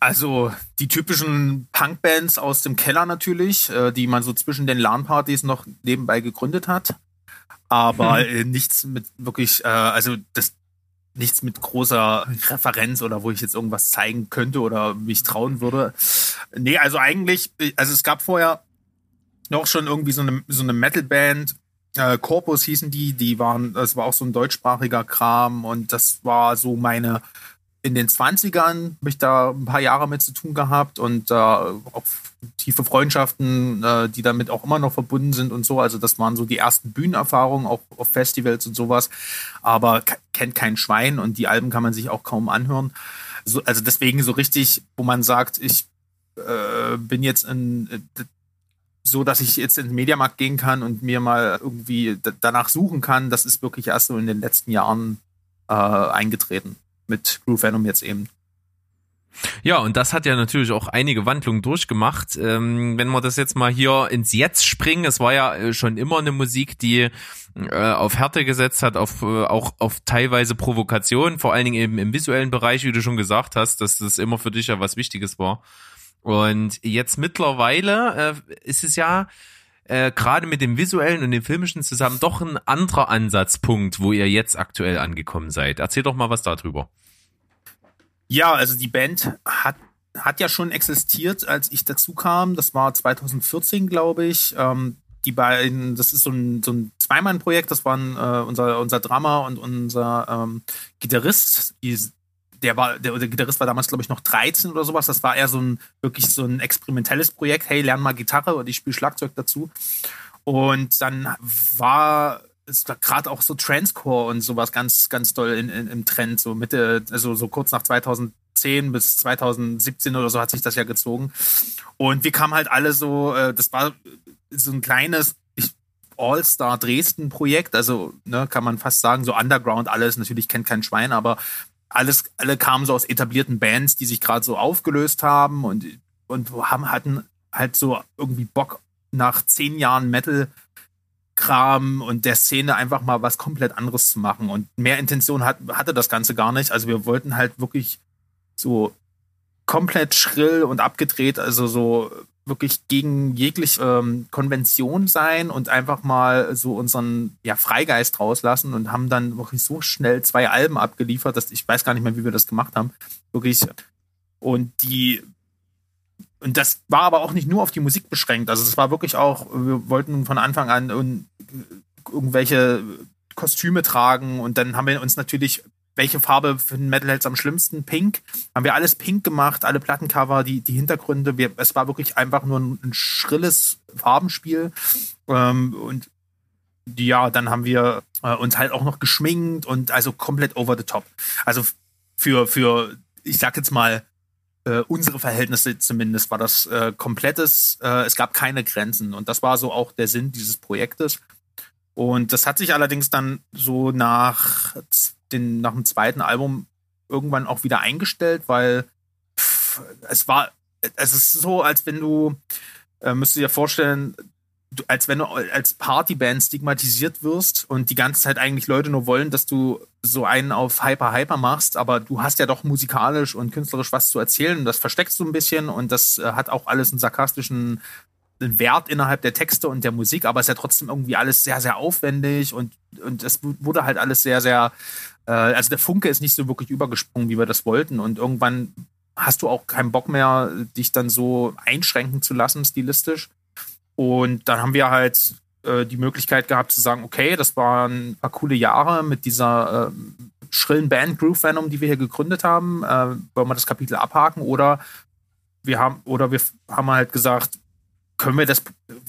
Also die typischen Punkbands aus dem Keller natürlich, äh, die man so zwischen den LAN-Partys noch nebenbei gegründet hat. Aber hm. äh, nichts mit wirklich, äh, also das, nichts mit großer Referenz oder wo ich jetzt irgendwas zeigen könnte oder mich trauen würde. Nee, also eigentlich, also es gab vorher noch schon irgendwie so eine, so eine Metalband, äh, Corpus hießen die, die waren, das war auch so ein deutschsprachiger Kram und das war so meine in den 20ern habe ich da ein paar Jahre mit zu tun gehabt und äh, auch tiefe Freundschaften, äh, die damit auch immer noch verbunden sind und so. Also das waren so die ersten Bühnenerfahrungen, auch auf Festivals und sowas. Aber kennt kein Schwein und die Alben kann man sich auch kaum anhören. so, also deswegen so richtig, wo man sagt, ich äh, bin jetzt in, äh, so, dass ich jetzt in den Mediamarkt gehen kann und mir mal irgendwie danach suchen kann, das ist wirklich erst so in den letzten Jahren äh, eingetreten. Mit Groove Venom jetzt eben. Ja, und das hat ja natürlich auch einige Wandlungen durchgemacht. Ähm, wenn wir das jetzt mal hier ins Jetzt springen, es war ja äh, schon immer eine Musik, die äh, auf Härte gesetzt hat, auf äh, auch auf teilweise Provokation, vor allen Dingen eben im visuellen Bereich, wie du schon gesagt hast, dass das immer für dich ja was Wichtiges war. Und jetzt mittlerweile äh, ist es ja äh, gerade mit dem visuellen und dem filmischen zusammen doch ein anderer Ansatzpunkt, wo ihr jetzt aktuell angekommen seid. Erzähl doch mal was darüber. Ja, also die Band hat hat ja schon existiert, als ich dazu kam. Das war 2014, glaube ich. Ähm, die beiden, das ist so ein, so ein Zweimann-Projekt. Das waren äh, unser, unser Drama und unser ähm, Gitarrist. Die, der war, der, der Gitarrist war damals, glaube ich, noch 13 oder sowas. Das war eher so ein wirklich so ein experimentelles Projekt. Hey, lern mal Gitarre und ich spiele Schlagzeug dazu. Und dann war es gerade auch so Transcore und sowas ganz, ganz doll in, in, im Trend, so Mitte, also so kurz nach 2010 bis 2017 oder so hat sich das ja gezogen. Und wir kamen halt alle so, äh, das war so ein kleines All-Star Dresden-Projekt, also ne, kann man fast sagen, so Underground alles, natürlich kennt kein Schwein, aber alles, alle kamen so aus etablierten Bands, die sich gerade so aufgelöst haben und, und haben, hatten halt so irgendwie Bock nach zehn Jahren Metal Kram und der Szene einfach mal was komplett anderes zu machen. Und mehr Intention hat, hatte das Ganze gar nicht. Also wir wollten halt wirklich so komplett schrill und abgedreht, also so wirklich gegen jegliche ähm, Konvention sein und einfach mal so unseren ja, Freigeist rauslassen und haben dann wirklich so schnell zwei Alben abgeliefert, dass ich weiß gar nicht mehr, wie wir das gemacht haben. Wirklich. Und die und das war aber auch nicht nur auf die Musik beschränkt. Also es war wirklich auch, wir wollten von Anfang an irgendwelche Kostüme tragen und dann haben wir uns natürlich, welche Farbe für den Metalheads am schlimmsten? Pink. Haben wir alles pink gemacht, alle Plattencover, die, die Hintergründe. Wir, es war wirklich einfach nur ein, ein schrilles Farbenspiel. Ähm, und ja, dann haben wir äh, uns halt auch noch geschminkt und also komplett over the top. Also für, für, ich sag jetzt mal, äh, unsere Verhältnisse zumindest war das äh, komplettes, äh, es gab keine Grenzen. Und das war so auch der Sinn dieses Projektes. Und das hat sich allerdings dann so nach, den, nach dem zweiten Album irgendwann auch wieder eingestellt, weil pff, es war, es ist so, als wenn du, äh, müsst dir vorstellen, als wenn du als Partyband stigmatisiert wirst und die ganze Zeit eigentlich Leute nur wollen, dass du so einen auf Hyper Hyper machst, aber du hast ja doch musikalisch und künstlerisch was zu erzählen. Das versteckst du ein bisschen und das äh, hat auch alles einen sarkastischen Wert innerhalb der Texte und der Musik, aber es ist ja trotzdem irgendwie alles sehr, sehr aufwendig und, und es wurde halt alles sehr, sehr, äh, also der Funke ist nicht so wirklich übergesprungen, wie wir das wollten und irgendwann hast du auch keinen Bock mehr, dich dann so einschränken zu lassen, stilistisch. Und dann haben wir halt äh, die Möglichkeit gehabt zu sagen, okay, das waren ein paar coole Jahre mit dieser äh, schrillen Band Groove Venom, die wir hier gegründet haben. Äh, wollen wir das Kapitel abhaken oder wir haben oder wir haben halt gesagt, können wir das,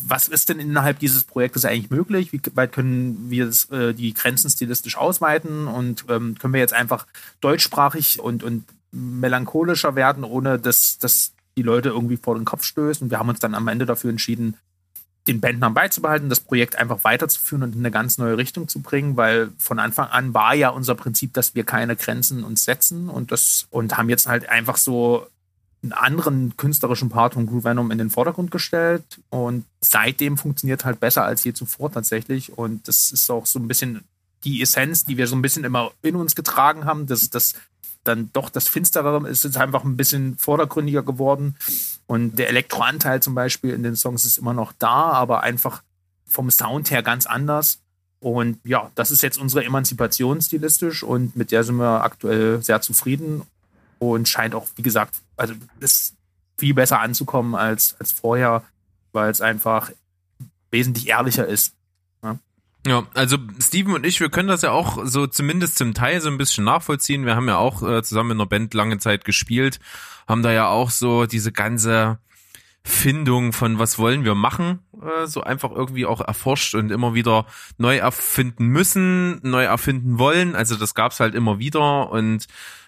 was ist denn innerhalb dieses Projektes eigentlich möglich? Wie weit können wir das, äh, die Grenzen stilistisch ausweiten und ähm, können wir jetzt einfach deutschsprachig und, und melancholischer werden, ohne dass, dass die Leute irgendwie vor den Kopf stößt? Und wir haben uns dann am Ende dafür entschieden, den Bandnamen beizubehalten, das Projekt einfach weiterzuführen und in eine ganz neue Richtung zu bringen, weil von Anfang an war ja unser Prinzip, dass wir keine Grenzen uns setzen und das und haben jetzt halt einfach so einen anderen künstlerischen Part von Groove Venom in den Vordergrund gestellt und seitdem funktioniert halt besser als je zuvor tatsächlich und das ist auch so ein bisschen die Essenz, die wir so ein bisschen immer in uns getragen haben, dass das dann doch das Finstere ist jetzt einfach ein bisschen vordergründiger geworden. Und der Elektroanteil zum Beispiel in den Songs ist immer noch da, aber einfach vom Sound her ganz anders. Und ja, das ist jetzt unsere Emanzipation stilistisch und mit der sind wir aktuell sehr zufrieden und scheint auch, wie gesagt, also ist viel besser anzukommen als, als vorher, weil es einfach wesentlich ehrlicher ist. Ja, also Steven und ich, wir können das ja auch so zumindest zum Teil so ein bisschen nachvollziehen. Wir haben ja auch äh, zusammen in einer Band lange Zeit gespielt, haben da ja auch so diese ganze Findung von was wollen wir machen, äh, so einfach irgendwie auch erforscht und immer wieder neu erfinden müssen, neu erfinden wollen. Also das gab's halt immer wieder und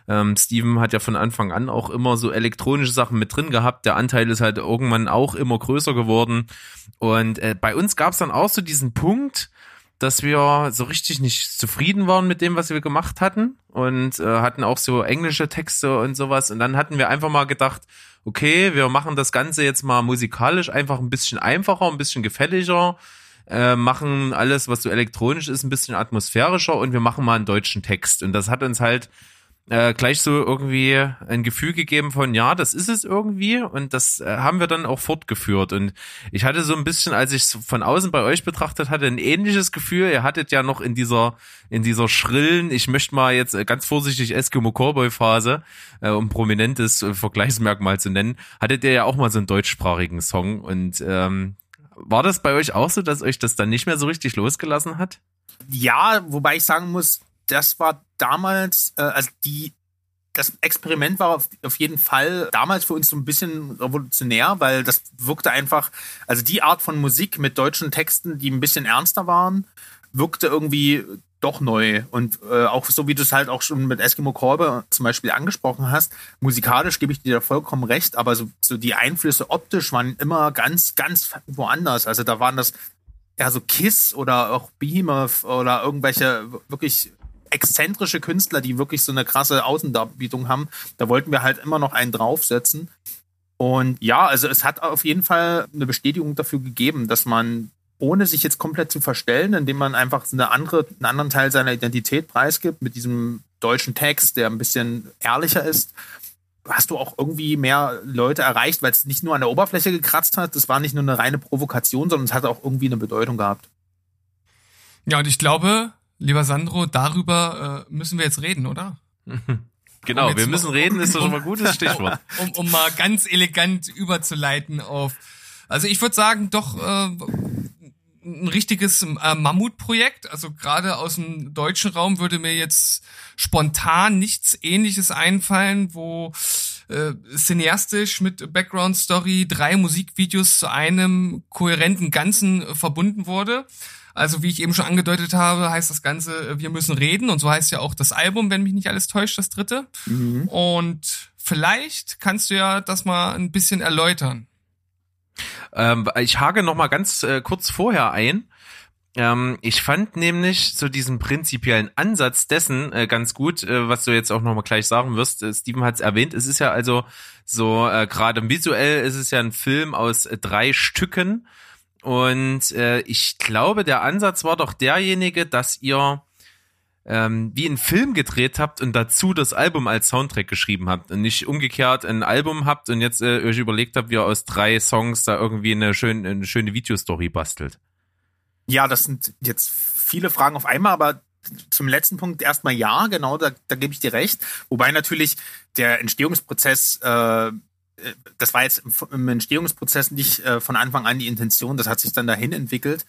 Ähm, Steven hat ja von Anfang an auch immer so elektronische Sachen mit drin gehabt. Der Anteil ist halt irgendwann auch immer größer geworden. Und äh, bei uns gab es dann auch so diesen Punkt, dass wir so richtig nicht zufrieden waren mit dem, was wir gemacht hatten und äh, hatten auch so englische Texte und sowas. Und dann hatten wir einfach mal gedacht, okay, wir machen das Ganze jetzt mal musikalisch einfach ein bisschen einfacher, ein bisschen gefälliger, äh, machen alles, was so elektronisch ist, ein bisschen atmosphärischer und wir machen mal einen deutschen Text. Und das hat uns halt äh, gleich so irgendwie ein Gefühl gegeben von, ja, das ist es irgendwie. Und das äh, haben wir dann auch fortgeführt. Und ich hatte so ein bisschen, als ich von außen bei euch betrachtet hatte, ein ähnliches Gefühl, ihr hattet ja noch in dieser, in dieser schrillen, ich möchte mal jetzt ganz vorsichtig Eskimo Cowboy Phase, äh, um prominentes äh, Vergleichsmerkmal zu nennen, hattet ihr ja auch mal so einen deutschsprachigen Song. Und ähm, war das bei euch auch so, dass euch das dann nicht mehr so richtig losgelassen hat? Ja, wobei ich sagen muss, das war damals, äh, also die, das Experiment war auf, auf, jeden Fall damals für uns so ein bisschen revolutionär, weil das wirkte einfach, also die Art von Musik mit deutschen Texten, die ein bisschen ernster waren, wirkte irgendwie doch neu. Und äh, auch so wie du es halt auch schon mit Eskimo Korbe zum Beispiel angesprochen hast, musikalisch gebe ich dir da vollkommen recht, aber so, so die Einflüsse optisch waren immer ganz, ganz woanders. Also da waren das ja so Kiss oder auch Behemoth oder irgendwelche wirklich exzentrische Künstler, die wirklich so eine krasse Außendarbietung haben. Da wollten wir halt immer noch einen draufsetzen. Und ja, also es hat auf jeden Fall eine Bestätigung dafür gegeben, dass man, ohne sich jetzt komplett zu verstellen, indem man einfach eine andere, einen anderen Teil seiner Identität preisgibt, mit diesem deutschen Text, der ein bisschen ehrlicher ist, hast du auch irgendwie mehr Leute erreicht, weil es nicht nur an der Oberfläche gekratzt hat, das war nicht nur eine reine Provokation, sondern es hat auch irgendwie eine Bedeutung gehabt. Ja, und ich glaube, Lieber Sandro, darüber äh, müssen wir jetzt reden, oder? Genau, um wir müssen mal, reden, ist doch schon mal ein gutes Stichwort. um, um mal ganz elegant überzuleiten auf. Also ich würde sagen, doch äh, ein richtiges äh, Mammutprojekt. Also gerade aus dem deutschen Raum würde mir jetzt spontan nichts ähnliches einfallen, wo äh, cineastisch mit Background Story drei Musikvideos zu einem kohärenten Ganzen äh, verbunden wurde. Also wie ich eben schon angedeutet habe, heißt das Ganze, äh, wir müssen reden und so heißt ja auch das Album, wenn mich nicht alles täuscht, das dritte. Mhm. Und vielleicht kannst du ja das mal ein bisschen erläutern. Ähm, ich hake noch mal ganz äh, kurz vorher ein. Ähm, ich fand nämlich so diesen prinzipiellen Ansatz dessen äh, ganz gut, äh, was du jetzt auch noch mal gleich sagen wirst. Äh, Steven hat es erwähnt. Es ist ja also so äh, gerade visuell ist es ja ein Film aus äh, drei Stücken und äh, ich glaube, der Ansatz war doch derjenige, dass ihr ähm, wie einen Film gedreht habt und dazu das Album als Soundtrack geschrieben habt und nicht umgekehrt ein Album habt und jetzt äh, euch überlegt habt, wie ihr aus drei Songs da irgendwie eine schöne, eine schöne Videostory bastelt. Ja, das sind jetzt viele Fragen auf einmal, aber zum letzten Punkt erstmal ja, genau, da, da gebe ich dir recht. Wobei natürlich der Entstehungsprozess äh, das war jetzt im Entstehungsprozess nicht äh, von Anfang an die Intention, das hat sich dann dahin entwickelt.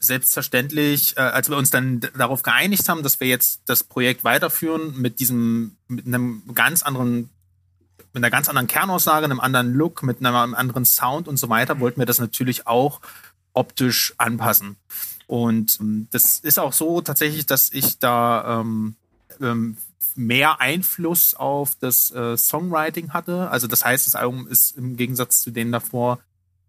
Selbstverständlich, äh, als wir uns dann darauf geeinigt haben, dass wir jetzt das Projekt weiterführen mit diesem, mit einem ganz anderen, mit einer ganz anderen Kernaussage, einem anderen Look, mit einem anderen Sound und so weiter, wollten wir das natürlich auch optisch anpassen. Und ähm, das ist auch so tatsächlich, dass ich da ähm, ähm, mehr Einfluss auf das äh, Songwriting hatte. Also das heißt, das Album ist im Gegensatz zu denen davor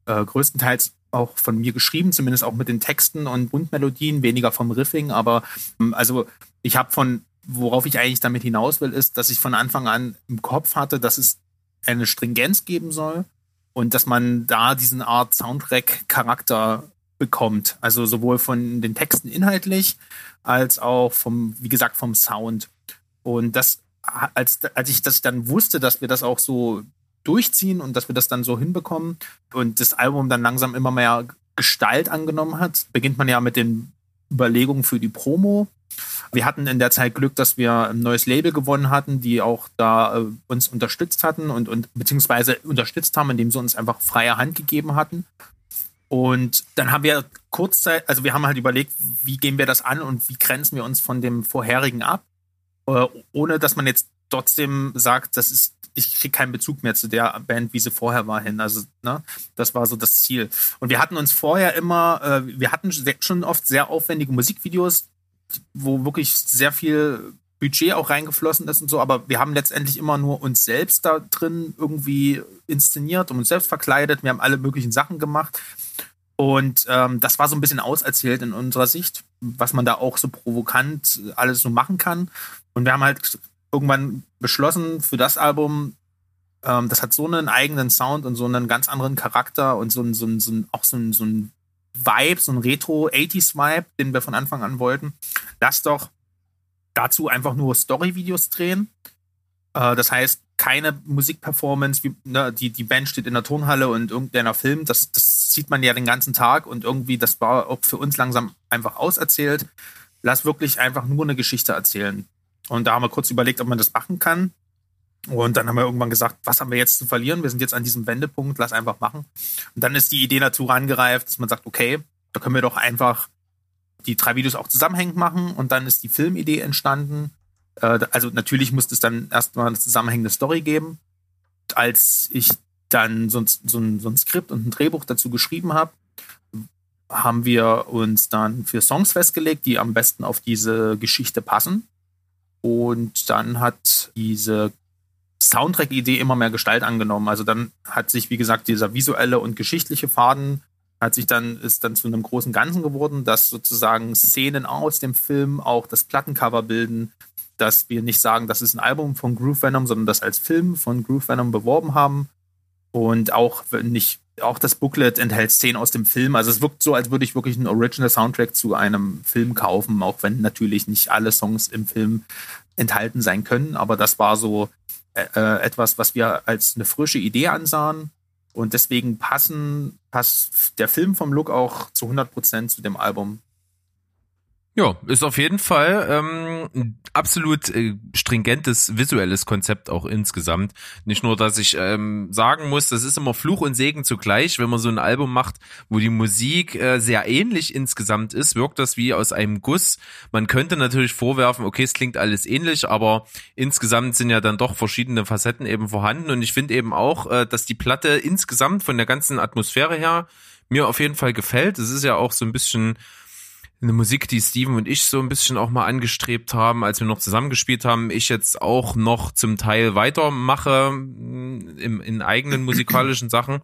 äh, größtenteils auch von mir geschrieben, zumindest auch mit den Texten und Grundmelodien, weniger vom Riffing. Aber ähm, also ich habe von, worauf ich eigentlich damit hinaus will, ist, dass ich von Anfang an im Kopf hatte, dass es eine Stringenz geben soll und dass man da diesen Art Soundtrack-Charakter bekommt. Also sowohl von den Texten inhaltlich als auch vom, wie gesagt, vom Sound. Und das, als, als ich das dann wusste, dass wir das auch so durchziehen und dass wir das dann so hinbekommen und das Album dann langsam immer mehr Gestalt angenommen hat, beginnt man ja mit den Überlegungen für die Promo. Wir hatten in der Zeit Glück, dass wir ein neues Label gewonnen hatten, die auch da äh, uns unterstützt hatten und, und beziehungsweise unterstützt haben, indem sie uns einfach freie Hand gegeben hatten. Und dann haben wir kurzzeit, also wir haben halt überlegt, wie gehen wir das an und wie grenzen wir uns von dem vorherigen ab. Äh, ohne dass man jetzt trotzdem sagt, das ist, ich kriege keinen Bezug mehr zu der Band, wie sie vorher war, hin. Also, ne, das war so das Ziel. Und wir hatten uns vorher immer, äh, wir hatten schon oft sehr aufwendige Musikvideos, wo wirklich sehr viel Budget auch reingeflossen ist und so, aber wir haben letztendlich immer nur uns selbst da drin irgendwie inszeniert und uns selbst verkleidet. Wir haben alle möglichen Sachen gemacht. Und ähm, das war so ein bisschen auserzählt in unserer Sicht, was man da auch so provokant alles so machen kann. Und wir haben halt irgendwann beschlossen für das Album, ähm, das hat so einen eigenen Sound und so einen ganz anderen Charakter und so ein, so ein, so ein auch so ein, so ein Vibe, so ein Retro-80s-Vibe, den wir von Anfang an wollten. Lass doch dazu einfach nur Story-Videos drehen. Äh, das heißt, keine Musikperformance, wie, ne, die, die Band steht in der Turnhalle und irgendeiner Film, das, das sieht man ja den ganzen Tag und irgendwie, das war auch für uns langsam einfach auserzählt. Lass wirklich einfach nur eine Geschichte erzählen. Und da haben wir kurz überlegt, ob man das machen kann. Und dann haben wir irgendwann gesagt, was haben wir jetzt zu verlieren? Wir sind jetzt an diesem Wendepunkt, lass einfach machen. Und dann ist die Idee dazu rangereift, dass man sagt, okay, da können wir doch einfach die drei Videos auch zusammenhängend machen. Und dann ist die Filmidee entstanden. Äh, also natürlich musste es dann erstmal eine zusammenhängende Story geben. Als ich dann so ein, so so ein Skript und ein Drehbuch dazu geschrieben habe, haben wir uns dann für Songs festgelegt, die am besten auf diese Geschichte passen. Und dann hat diese Soundtrack-Idee immer mehr Gestalt angenommen. Also dann hat sich, wie gesagt, dieser visuelle und geschichtliche Faden hat sich dann, ist dann zu einem großen Ganzen geworden, dass sozusagen Szenen aus dem Film auch das Plattencover bilden, dass wir nicht sagen, das ist ein Album von Groove Venom, sondern das als Film von Groove Venom beworben haben. Und auch nicht, auch das Booklet enthält Szenen aus dem Film. Also es wirkt so, als würde ich wirklich einen Original Soundtrack zu einem Film kaufen, auch wenn natürlich nicht alle Songs im Film enthalten sein können. Aber das war so äh, äh, etwas, was wir als eine frische Idee ansahen. Und deswegen passen, passt der Film vom Look auch zu 100% zu dem Album. Ja, ist auf jeden Fall ähm, ein absolut äh, stringentes visuelles Konzept auch insgesamt. Nicht nur, dass ich ähm, sagen muss, das ist immer Fluch und Segen zugleich, wenn man so ein Album macht, wo die Musik äh, sehr ähnlich insgesamt ist, wirkt das wie aus einem Guss. Man könnte natürlich vorwerfen, okay, es klingt alles ähnlich, aber insgesamt sind ja dann doch verschiedene Facetten eben vorhanden und ich finde eben auch, äh, dass die Platte insgesamt von der ganzen Atmosphäre her mir auf jeden Fall gefällt. Es ist ja auch so ein bisschen eine Musik, die Steven und ich so ein bisschen auch mal angestrebt haben, als wir noch zusammengespielt haben. Ich jetzt auch noch zum Teil weitermache mm, im, in eigenen musikalischen Sachen.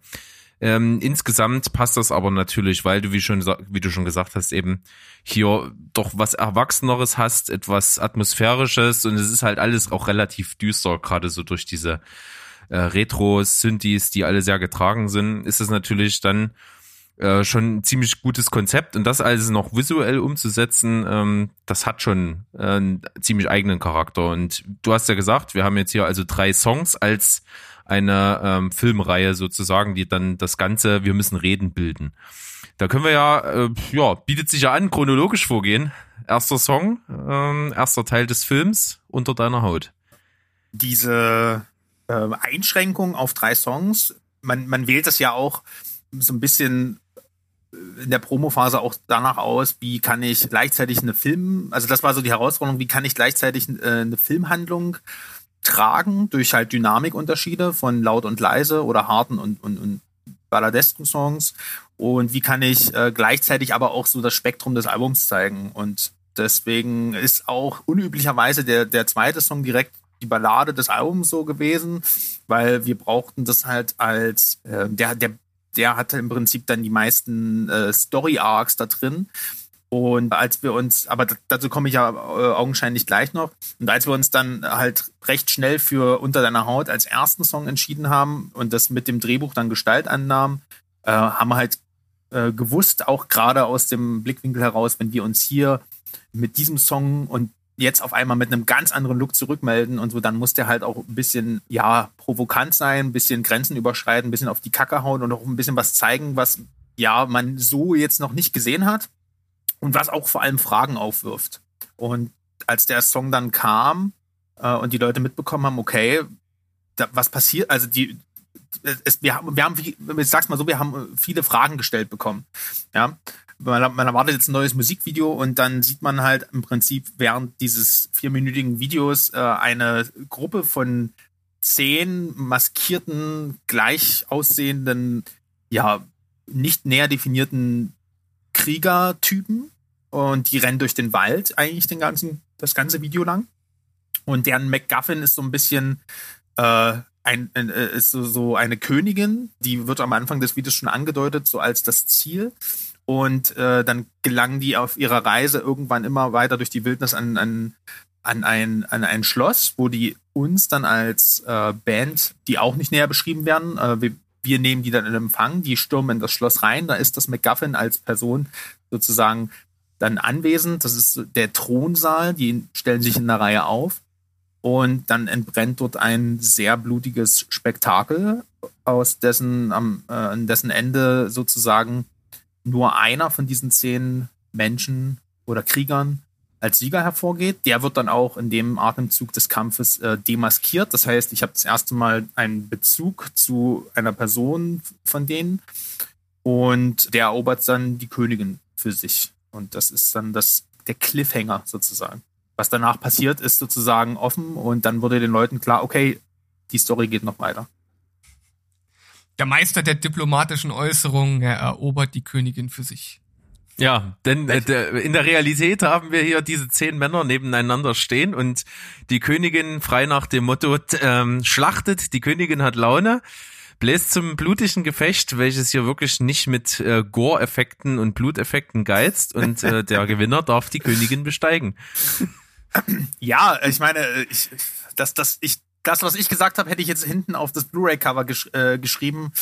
Ähm, insgesamt passt das aber natürlich, weil du, wie, schon, wie du schon gesagt hast, eben hier doch was Erwachseneres hast, etwas Atmosphärisches und es ist halt alles auch relativ düster, gerade so durch diese äh, Retro-Synthes, die alle sehr getragen sind, ist es natürlich dann äh, schon ein ziemlich gutes Konzept und das alles noch visuell umzusetzen, ähm, das hat schon äh, einen ziemlich eigenen Charakter. Und du hast ja gesagt, wir haben jetzt hier also drei Songs als eine ähm, Filmreihe sozusagen, die dann das Ganze, wir müssen reden, bilden. Da können wir ja, äh, ja, bietet sich ja an, chronologisch vorgehen. Erster Song, ähm, erster Teil des Films, unter deiner Haut. Diese äh, Einschränkung auf drei Songs, man, man wählt das ja auch so ein bisschen in der Promophase auch danach aus, wie kann ich gleichzeitig eine Film, also das war so die Herausforderung, wie kann ich gleichzeitig äh, eine Filmhandlung tragen durch halt Dynamikunterschiede von laut und leise oder harten und, und, und balladesken Songs? Und wie kann ich äh, gleichzeitig aber auch so das Spektrum des Albums zeigen? Und deswegen ist auch unüblicherweise der, der zweite Song direkt die Ballade des Albums so gewesen, weil wir brauchten das halt als äh, der der der hatte im Prinzip dann die meisten äh, Story-Arcs da drin. Und als wir uns, aber dazu komme ich ja äh, augenscheinlich gleich noch. Und als wir uns dann halt recht schnell für Unter deiner Haut als ersten Song entschieden haben und das mit dem Drehbuch dann Gestalt annahm, äh, haben wir halt äh, gewusst, auch gerade aus dem Blickwinkel heraus, wenn wir uns hier mit diesem Song und jetzt auf einmal mit einem ganz anderen Look zurückmelden und so, dann muss der halt auch ein bisschen, ja, provokant sein, ein bisschen Grenzen überschreiten, ein bisschen auf die Kacke hauen und auch ein bisschen was zeigen, was, ja, man so jetzt noch nicht gesehen hat und was auch vor allem Fragen aufwirft. Und als der Song dann kam äh, und die Leute mitbekommen haben, okay, da, was passiert, also die, es, wir, haben, wir haben, ich sag's mal so, wir haben viele Fragen gestellt bekommen. Ja, man, man erwartet jetzt ein neues Musikvideo und dann sieht man halt im Prinzip während dieses vierminütigen Videos äh, eine Gruppe von zehn maskierten, gleich aussehenden, ja, nicht näher definierten Kriegertypen und die rennen durch den Wald eigentlich den ganzen, das ganze Video lang. Und deren MacGuffin ist so ein bisschen äh, ein, äh, ist so, so eine Königin, die wird am Anfang des Videos schon angedeutet, so als das Ziel. Und äh, dann gelangen die auf ihrer Reise irgendwann immer weiter durch die Wildnis an, an, an, ein, an ein Schloss, wo die uns dann als äh, Band, die auch nicht näher beschrieben werden, äh, wir, wir nehmen die dann in Empfang, die stürmen in das Schloss rein, da ist das MacGuffin als Person sozusagen dann anwesend. Das ist der Thronsaal, die stellen sich in einer Reihe auf. Und dann entbrennt dort ein sehr blutiges Spektakel, aus dessen, am, äh, an dessen Ende sozusagen nur einer von diesen zehn Menschen oder Kriegern als Sieger hervorgeht. Der wird dann auch in dem Atemzug des Kampfes äh, demaskiert. Das heißt, ich habe das erste Mal einen Bezug zu einer Person von denen und der erobert dann die Königin für sich. Und das ist dann das, der Cliffhanger sozusagen. Was danach passiert, ist sozusagen offen und dann wurde den Leuten klar, okay, die Story geht noch weiter. Der Meister der diplomatischen Äußerungen, er erobert die Königin für sich. Ja, denn äh, der, in der Realität haben wir hier diese zehn Männer nebeneinander stehen und die Königin frei nach dem Motto ähm, schlachtet, die Königin hat Laune, bläst zum blutigen Gefecht, welches hier wirklich nicht mit äh, Gore-Effekten und Bluteffekten geizt und äh, der Gewinner darf die Königin besteigen. Ja, ich meine, ich, das, das, ich, das, was ich gesagt habe, hätte ich jetzt hinten auf das Blu-ray-Cover gesch äh, geschrieben.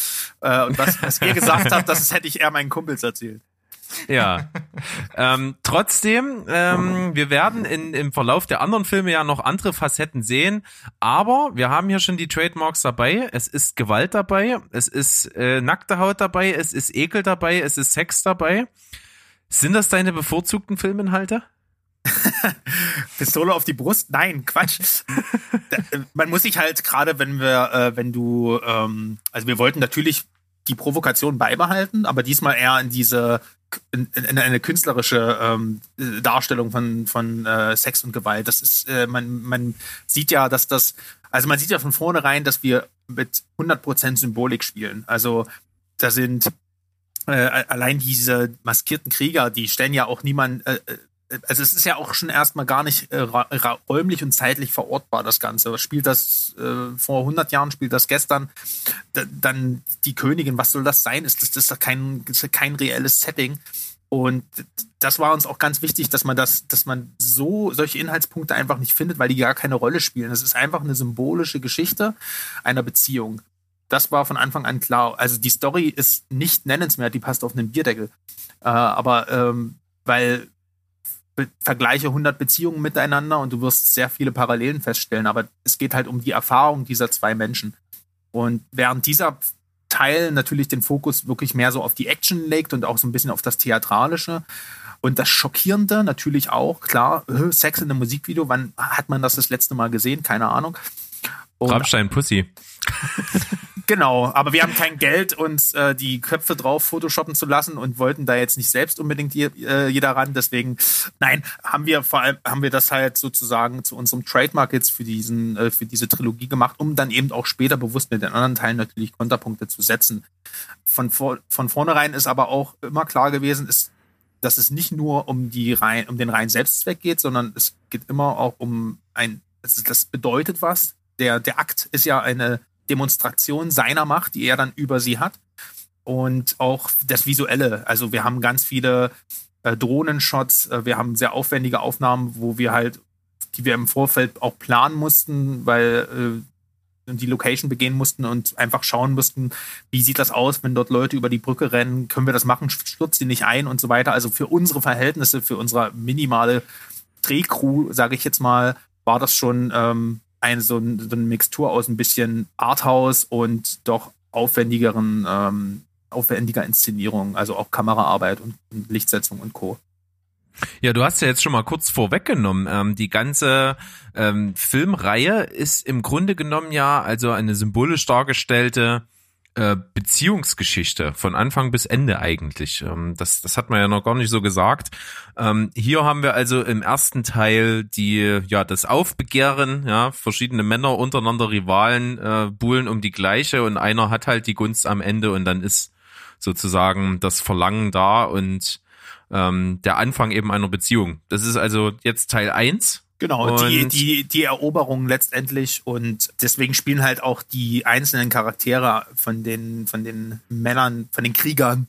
Äh, und was, was ihr gesagt habt, das hätte ich eher meinen Kumpels erzählt. Ja. ähm, trotzdem, ähm, wir werden in, im Verlauf der anderen Filme ja noch andere Facetten sehen, aber wir haben hier schon die Trademarks dabei. Es ist Gewalt dabei, es ist äh, nackte Haut dabei, es ist Ekel dabei, es ist Sex dabei. Sind das deine bevorzugten Filminhalte? Pistole auf die Brust? Nein, Quatsch. Äh, Man muss sich halt gerade, wenn wir, äh, wenn du, ähm, also wir wollten natürlich die Provokation beibehalten, aber diesmal eher in diese in, in eine künstlerische ähm, Darstellung von von äh, Sex und Gewalt. Das ist äh, man man sieht ja, dass das also man sieht ja von vornherein, dass wir mit 100% Symbolik spielen. Also da sind äh, allein diese maskierten Krieger, die stellen ja auch niemand äh, also es ist ja auch schon erstmal gar nicht äh, räumlich und zeitlich verortbar, das Ganze. Spielt das äh, vor 100 Jahren, spielt das gestern, D dann die Königin, was soll das sein? Ist das, das ist doch kein, kein reelles Setting. Und das war uns auch ganz wichtig, dass man das, dass man so solche Inhaltspunkte einfach nicht findet, weil die gar keine Rolle spielen. Das ist einfach eine symbolische Geschichte einer Beziehung. Das war von Anfang an klar. Also die Story ist nicht nennenswert, die passt auf einen Bierdeckel. Äh, aber ähm, weil vergleiche 100 Beziehungen miteinander und du wirst sehr viele Parallelen feststellen, aber es geht halt um die Erfahrung dieser zwei Menschen. Und während dieser Teil natürlich den Fokus wirklich mehr so auf die Action legt und auch so ein bisschen auf das Theatralische. Und das Schockierende natürlich auch, klar, äh, Sex in einem Musikvideo, wann hat man das das letzte Mal gesehen? Keine Ahnung. Und Rammstein Pussy. Genau, aber wir haben kein Geld, uns äh, die Köpfe drauf photoshoppen zu lassen und wollten da jetzt nicht selbst unbedingt je, äh, jeder ran. Deswegen, nein, haben wir vor allem haben wir das halt sozusagen zu unserem Trademark jetzt für diesen äh, für diese Trilogie gemacht, um dann eben auch später bewusst mit den anderen Teilen natürlich Konterpunkte zu setzen. Von vor, von vornherein ist aber auch immer klar gewesen, ist dass es nicht nur um die rein, um den reinen Selbstzweck geht, sondern es geht immer auch um ein, das bedeutet was. Der, der Akt ist ja eine Demonstration seiner Macht, die er dann über sie hat. Und auch das Visuelle. Also wir haben ganz viele äh, Drohnenshots, äh, wir haben sehr aufwendige Aufnahmen, wo wir halt, die wir im Vorfeld auch planen mussten, weil äh, die Location begehen mussten und einfach schauen mussten, wie sieht das aus, wenn dort Leute über die Brücke rennen, können wir das machen, stürzt sie nicht ein und so weiter. Also für unsere Verhältnisse, für unsere minimale Drehcrew, sage ich jetzt mal, war das schon ähm, eine so, ein, so eine Mixtur aus ein bisschen Arthouse und doch aufwendigeren, ähm, aufwendiger Inszenierung, also auch Kameraarbeit und, und Lichtsetzung und Co. Ja, du hast ja jetzt schon mal kurz vorweggenommen. Ähm, die ganze ähm, Filmreihe ist im Grunde genommen ja also eine symbolisch dargestellte äh, Beziehungsgeschichte von Anfang bis Ende eigentlich. Ähm, das, das hat man ja noch gar nicht so gesagt. Ähm, hier haben wir also im ersten Teil die, ja, das Aufbegehren, ja, verschiedene Männer untereinander Rivalen äh, buhlen um die gleiche und einer hat halt die Gunst am Ende und dann ist sozusagen das Verlangen da und ähm, der Anfang eben einer Beziehung. Das ist also jetzt Teil eins Genau, die, die, die Eroberung letztendlich und deswegen spielen halt auch die einzelnen Charaktere von den, von den Männern, von den Kriegern.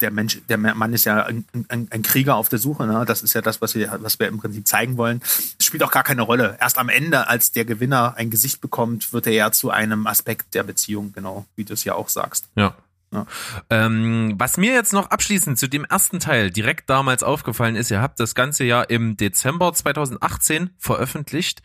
Der Mensch, der Mann ist ja ein, ein, ein Krieger auf der Suche, ne? Das ist ja das, was wir, was wir im Prinzip zeigen wollen. Es spielt auch gar keine Rolle. Erst am Ende, als der Gewinner ein Gesicht bekommt, wird er ja zu einem Aspekt der Beziehung, genau, wie du es ja auch sagst. Ja. Ja. Ähm, was mir jetzt noch abschließend zu dem ersten Teil direkt damals aufgefallen ist, ihr habt das Ganze ja im Dezember 2018 veröffentlicht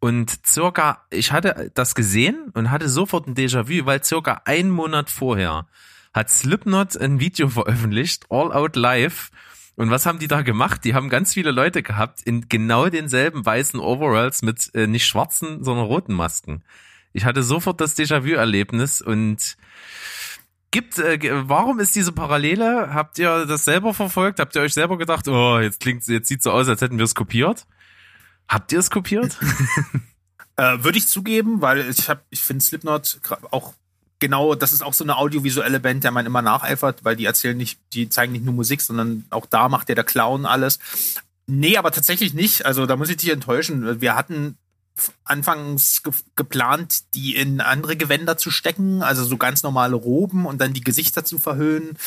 und circa, ich hatte das gesehen und hatte sofort ein Déjà-vu, weil circa einen Monat vorher hat Slipknot ein Video veröffentlicht, All Out Live. Und was haben die da gemacht? Die haben ganz viele Leute gehabt in genau denselben weißen Overalls mit äh, nicht schwarzen, sondern roten Masken. Ich hatte sofort das Déjà-vu-Erlebnis und gibt, äh, warum ist diese Parallele? Habt ihr das selber verfolgt? Habt ihr euch selber gedacht, oh, jetzt klingt, jetzt sieht so aus, als hätten wir es kopiert? Habt ihr es kopiert? Äh, Würde ich zugeben, weil ich habe, ich finde Slipknot auch genau, das ist auch so eine audiovisuelle Band, der man immer nacheifert, weil die erzählen nicht, die zeigen nicht nur Musik, sondern auch da macht der der Clown alles. Nee, aber tatsächlich nicht. Also da muss ich dich enttäuschen. Wir hatten anfangs ge geplant, die in andere Gewänder zu stecken, also so ganz normale Roben und dann die Gesichter zu verhüllen.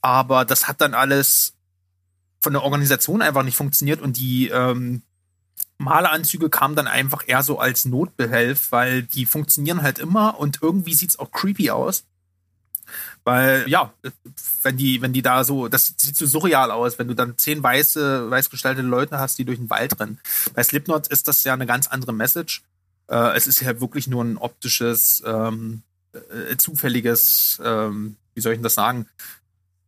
Aber das hat dann alles von der Organisation einfach nicht funktioniert und die ähm, Maleranzüge kamen dann einfach eher so als Notbehelf, weil die funktionieren halt immer und irgendwie sieht's auch creepy aus. Weil, ja, wenn die, wenn die da so, das sieht so surreal aus, wenn du dann zehn weiße, weiß gestaltete Leute hast, die durch den Wald rennen. Bei Slipknot ist das ja eine ganz andere Message. Äh, es ist ja wirklich nur ein optisches, ähm, äh, zufälliges, ähm, wie soll ich denn das sagen?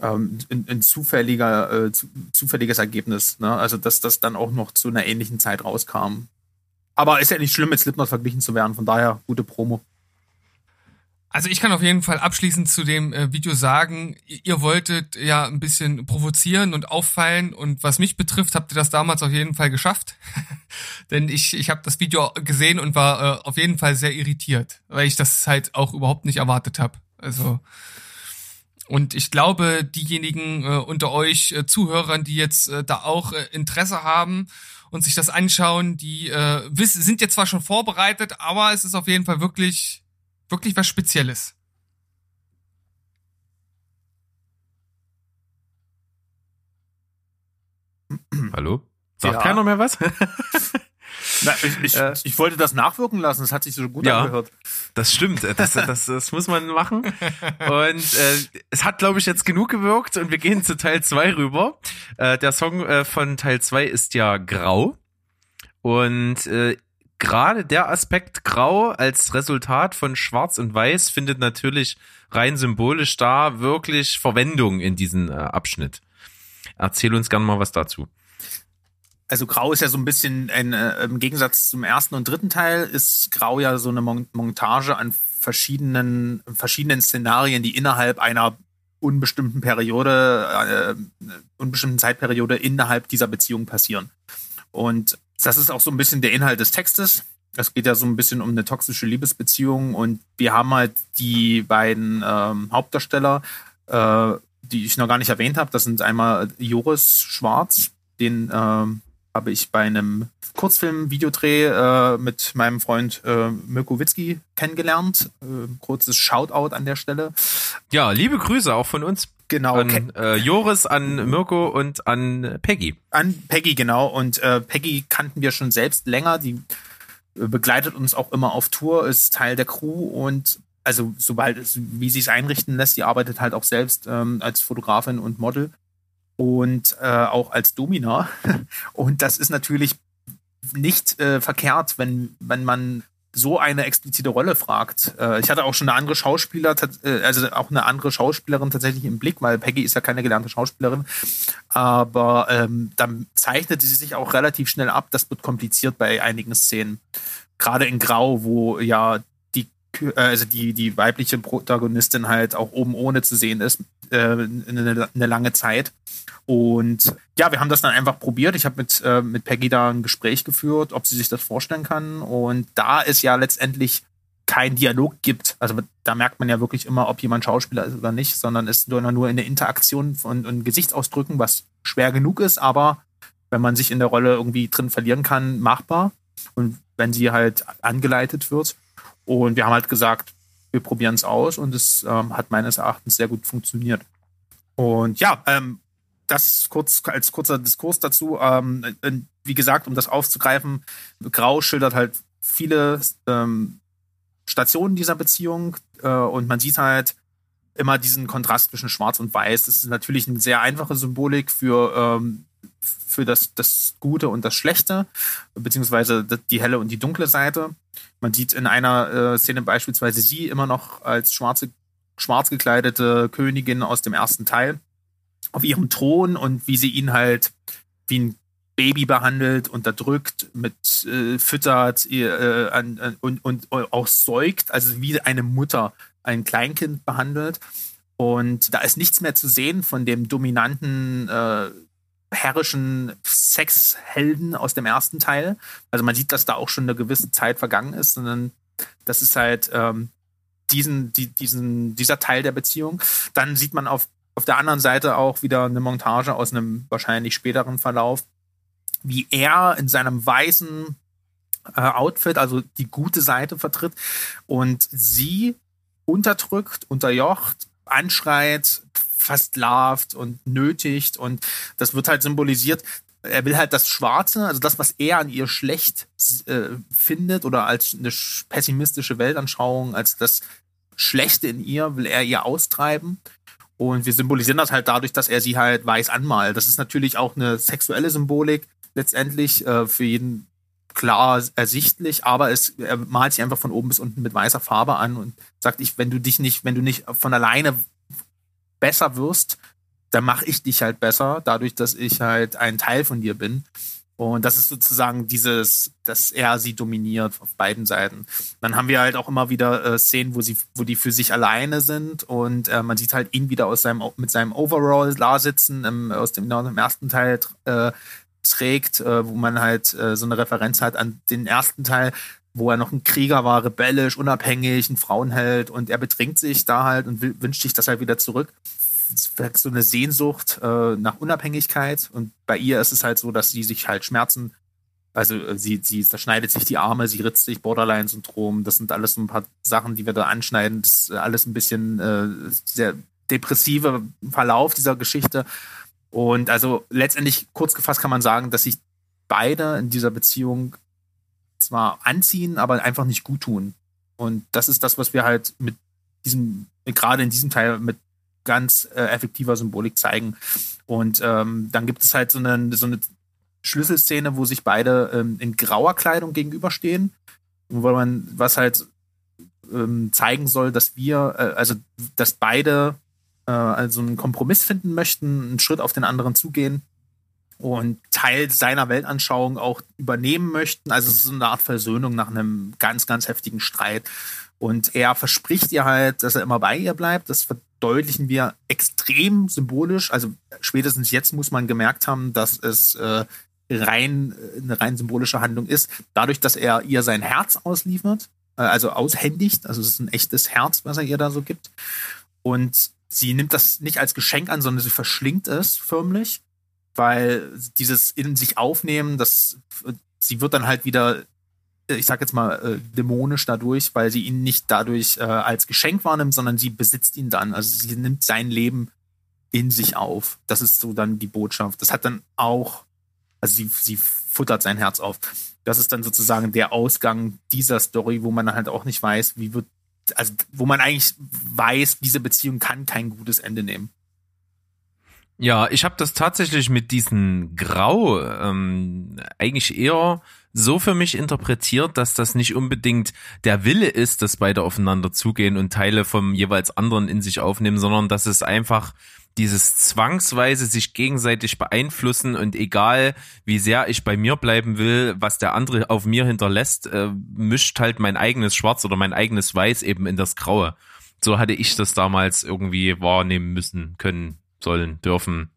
ähm, ein, ein zufälliger, äh, zu, zufälliges Ergebnis. Ne? Also, dass das dann auch noch zu einer ähnlichen Zeit rauskam. Aber ist ja nicht schlimm, mit Slipknot verglichen zu werden. Von daher gute Promo. Also ich kann auf jeden Fall abschließend zu dem äh, Video sagen, ihr, wolltet ja ein bisschen provozieren und auffallen und was mich betrifft, habt ihr das damals auf jeden Fall geschafft. Denn ich, ich habe das Video gesehen und war äh, auf jeden Fall sehr irritiert, weil ich das halt auch überhaupt nicht erwartet habe. Also und ich glaube, diejenigen äh, unter euch äh, Zuhörern, die jetzt äh, da auch äh, Interesse haben und sich das anschauen, die äh, wiss, sind jetzt zwar schon vorbereitet, aber es ist auf jeden Fall wirklich wirklich was Spezielles. Hallo? Sagt Ja. keiner mehr was? Na, ich, ich, Äh. ich wollte das nachwirken lassen. Das hat sich so gut Ja. angehört. Das stimmt, äh, das, das, das muss man machen. Und äh, es hat, glaube ich, jetzt genug gewirkt und wir gehen zu Teil 2 rüber. Äh, der Song äh, von Teil 2 ist ja Grau. Und äh, gerade der Aspekt Grau als Resultat von Schwarz und Weiß findet natürlich rein symbolisch da wirklich Verwendung in diesem äh, Abschnitt. Erzähl uns gerne mal was dazu. Also Grau ist ja so ein bisschen ein, äh, im Gegensatz zum ersten und dritten Teil ist Grau ja so eine Mon Montage an verschiedenen verschiedenen Szenarien, die innerhalb einer unbestimmten Periode, äh, unbestimmten Zeitperiode innerhalb dieser Beziehung passieren. Und das ist auch so ein bisschen der Inhalt des Textes. Es geht ja so ein bisschen um eine toxische Liebesbeziehung und wir haben halt die beiden ähm, Hauptdarsteller, äh, die ich noch gar nicht erwähnt habe. Das sind einmal Joris Schwarz, den ähm, habe ich bei einem Kurzfilm-Videodreh äh, mit meinem Freund äh, Mirko Witzki kennengelernt. Äh, kurzes Shoutout an der Stelle. Ja, liebe Grüße auch von uns. Genau, An äh, Joris, an Mirko und an Peggy. An Peggy, genau. Und äh, Peggy kannten wir schon selbst länger. Die äh, begleitet uns auch immer auf Tour, ist Teil der Crew und also sobald es, wie sie es einrichten lässt, die arbeitet halt auch selbst ähm, als Fotografin und Model und äh, auch als Domina. Und das ist natürlich nicht äh, verkehrt, wenn, wenn man so eine explizite Rolle fragt. Äh, ich hatte auch schon eine andere Schauspieler, äh, also auch eine andere Schauspielerin tatsächlich im Blick, weil Peggy ist ja keine gelernte Schauspielerin. Aber ähm, dann zeichnete sie sich auch relativ schnell ab. Das wird kompliziert bei einigen Szenen. Gerade in Grau, wo ja die, äh, also die, die weibliche Protagonistin halt auch oben ohne zu sehen ist, äh, eine, eine lange Zeit. Und ja, wir haben das dann einfach probiert. Ich habe mit, äh, mit Peggy da ein Gespräch geführt, ob sie sich das vorstellen kann. Und da es ja letztendlich kein Dialog gibt, also da merkt man ja wirklich immer, ob jemand Schauspieler ist oder nicht, sondern es ist nur, nur in der Interaktion von und Gesichtsausdrücken, was schwer genug ist, aber wenn man sich in der Rolle irgendwie drin verlieren kann, machbar. Und wenn sie halt angeleitet wird. Und wir haben halt gesagt, wir probieren es aus und es ähm, hat meines Erachtens sehr gut funktioniert. Und ja, ähm, das kurz als kurzer Diskurs dazu. Ähm, wie gesagt, um das aufzugreifen, Grau schildert halt viele ähm, Stationen dieser Beziehung äh, und man sieht halt immer diesen Kontrast zwischen Schwarz und Weiß. Das ist natürlich eine sehr einfache Symbolik für ähm, für das, das Gute und das Schlechte, beziehungsweise die helle und die dunkle Seite. Man sieht in einer äh, Szene beispielsweise sie immer noch als schwarze, schwarz gekleidete Königin aus dem ersten Teil auf ihrem Thron und wie sie ihn halt wie ein Baby behandelt, unterdrückt, mit äh, füttert äh, an, an, und, und auch säugt, also wie eine Mutter ein Kleinkind behandelt. Und da ist nichts mehr zu sehen von dem dominanten äh, herrischen Sexhelden aus dem ersten Teil. Also man sieht, dass da auch schon eine gewisse Zeit vergangen ist, sondern das ist halt ähm, diesen, die, diesen, dieser Teil der Beziehung. Dann sieht man auf, auf der anderen Seite auch wieder eine Montage aus einem wahrscheinlich späteren Verlauf, wie er in seinem weißen äh, Outfit, also die gute Seite vertritt und sie unterdrückt, unterjocht, anschreit, versklavt und nötigt und das wird halt symbolisiert. Er will halt das Schwarze, also das, was er an ihr schlecht äh, findet oder als eine pessimistische Weltanschauung, als das Schlechte in ihr, will er ihr austreiben. Und wir symbolisieren das halt dadurch, dass er sie halt weiß anmalt. Das ist natürlich auch eine sexuelle Symbolik letztendlich äh, für jeden klar ersichtlich, aber es, er malt sich einfach von oben bis unten mit weißer Farbe an und sagt, ich, wenn du dich nicht, wenn du nicht von alleine besser wirst, dann mache ich dich halt besser, dadurch, dass ich halt ein Teil von dir bin. Und das ist sozusagen dieses, dass er sie dominiert auf beiden Seiten. Dann haben wir halt auch immer wieder äh, Szenen, wo sie, wo die für sich alleine sind und äh, man sieht halt ihn wieder aus seinem, mit seinem Overall da sitzen, im, aus dem, im ersten Teil äh, trägt, äh, wo man halt äh, so eine Referenz hat an den ersten Teil, wo er noch ein Krieger war, rebellisch, unabhängig, ein Frauenheld und er betrinkt sich da halt und wünscht sich das halt wieder zurück. Vielleicht so eine Sehnsucht äh, nach Unabhängigkeit. Und bei ihr ist es halt so, dass sie sich halt Schmerzen, also äh, sie, sie zerschneidet sich die Arme, sie ritzt sich Borderline-Syndrom, das sind alles so ein paar Sachen, die wir da anschneiden, das ist alles ein bisschen äh, sehr depressive Verlauf dieser Geschichte. Und also letztendlich kurz gefasst kann man sagen, dass sich beide in dieser Beziehung zwar anziehen, aber einfach nicht gut tun. Und das ist das, was wir halt mit diesem, gerade in diesem Teil mit ganz äh, effektiver Symbolik zeigen. Und ähm, dann gibt es halt so eine, so eine Schlüsselszene, wo sich beide ähm, in grauer Kleidung gegenüberstehen, wo man was halt ähm, zeigen soll, dass wir, äh, also dass beide äh, also einen Kompromiss finden möchten, einen Schritt auf den anderen zugehen und Teil seiner Weltanschauung auch übernehmen möchten. Also es ist eine Art Versöhnung nach einem ganz, ganz heftigen Streit. Und er verspricht ihr halt, dass er immer bei ihr bleibt. Das verdeutlichen wir extrem symbolisch. Also spätestens jetzt muss man gemerkt haben, dass es äh, rein eine rein symbolische Handlung ist. Dadurch, dass er ihr sein Herz ausliefert, äh, also aushändigt. Also es ist ein echtes Herz, was er ihr da so gibt. Und sie nimmt das nicht als Geschenk an, sondern sie verschlingt es förmlich weil dieses in sich aufnehmen, das, sie wird dann halt wieder, ich sag jetzt mal, äh, dämonisch dadurch, weil sie ihn nicht dadurch äh, als Geschenk wahrnimmt, sondern sie besitzt ihn dann. Also sie nimmt sein Leben in sich auf. Das ist so dann die Botschaft. Das hat dann auch, also sie, sie futtert sein Herz auf. Das ist dann sozusagen der Ausgang dieser Story, wo man halt auch nicht weiß, wie wird, also wo man eigentlich weiß, diese Beziehung kann kein gutes Ende nehmen. Ja, ich habe das tatsächlich mit diesem Grau ähm, eigentlich eher so für mich interpretiert, dass das nicht unbedingt der Wille ist, dass beide aufeinander zugehen und Teile vom jeweils anderen in sich aufnehmen, sondern dass es einfach dieses zwangsweise sich gegenseitig beeinflussen und egal wie sehr ich bei mir bleiben will, was der andere auf mir hinterlässt, äh, mischt halt mein eigenes Schwarz oder mein eigenes Weiß eben in das Graue. So hatte ich das damals irgendwie wahrnehmen müssen können sollen, dürfen.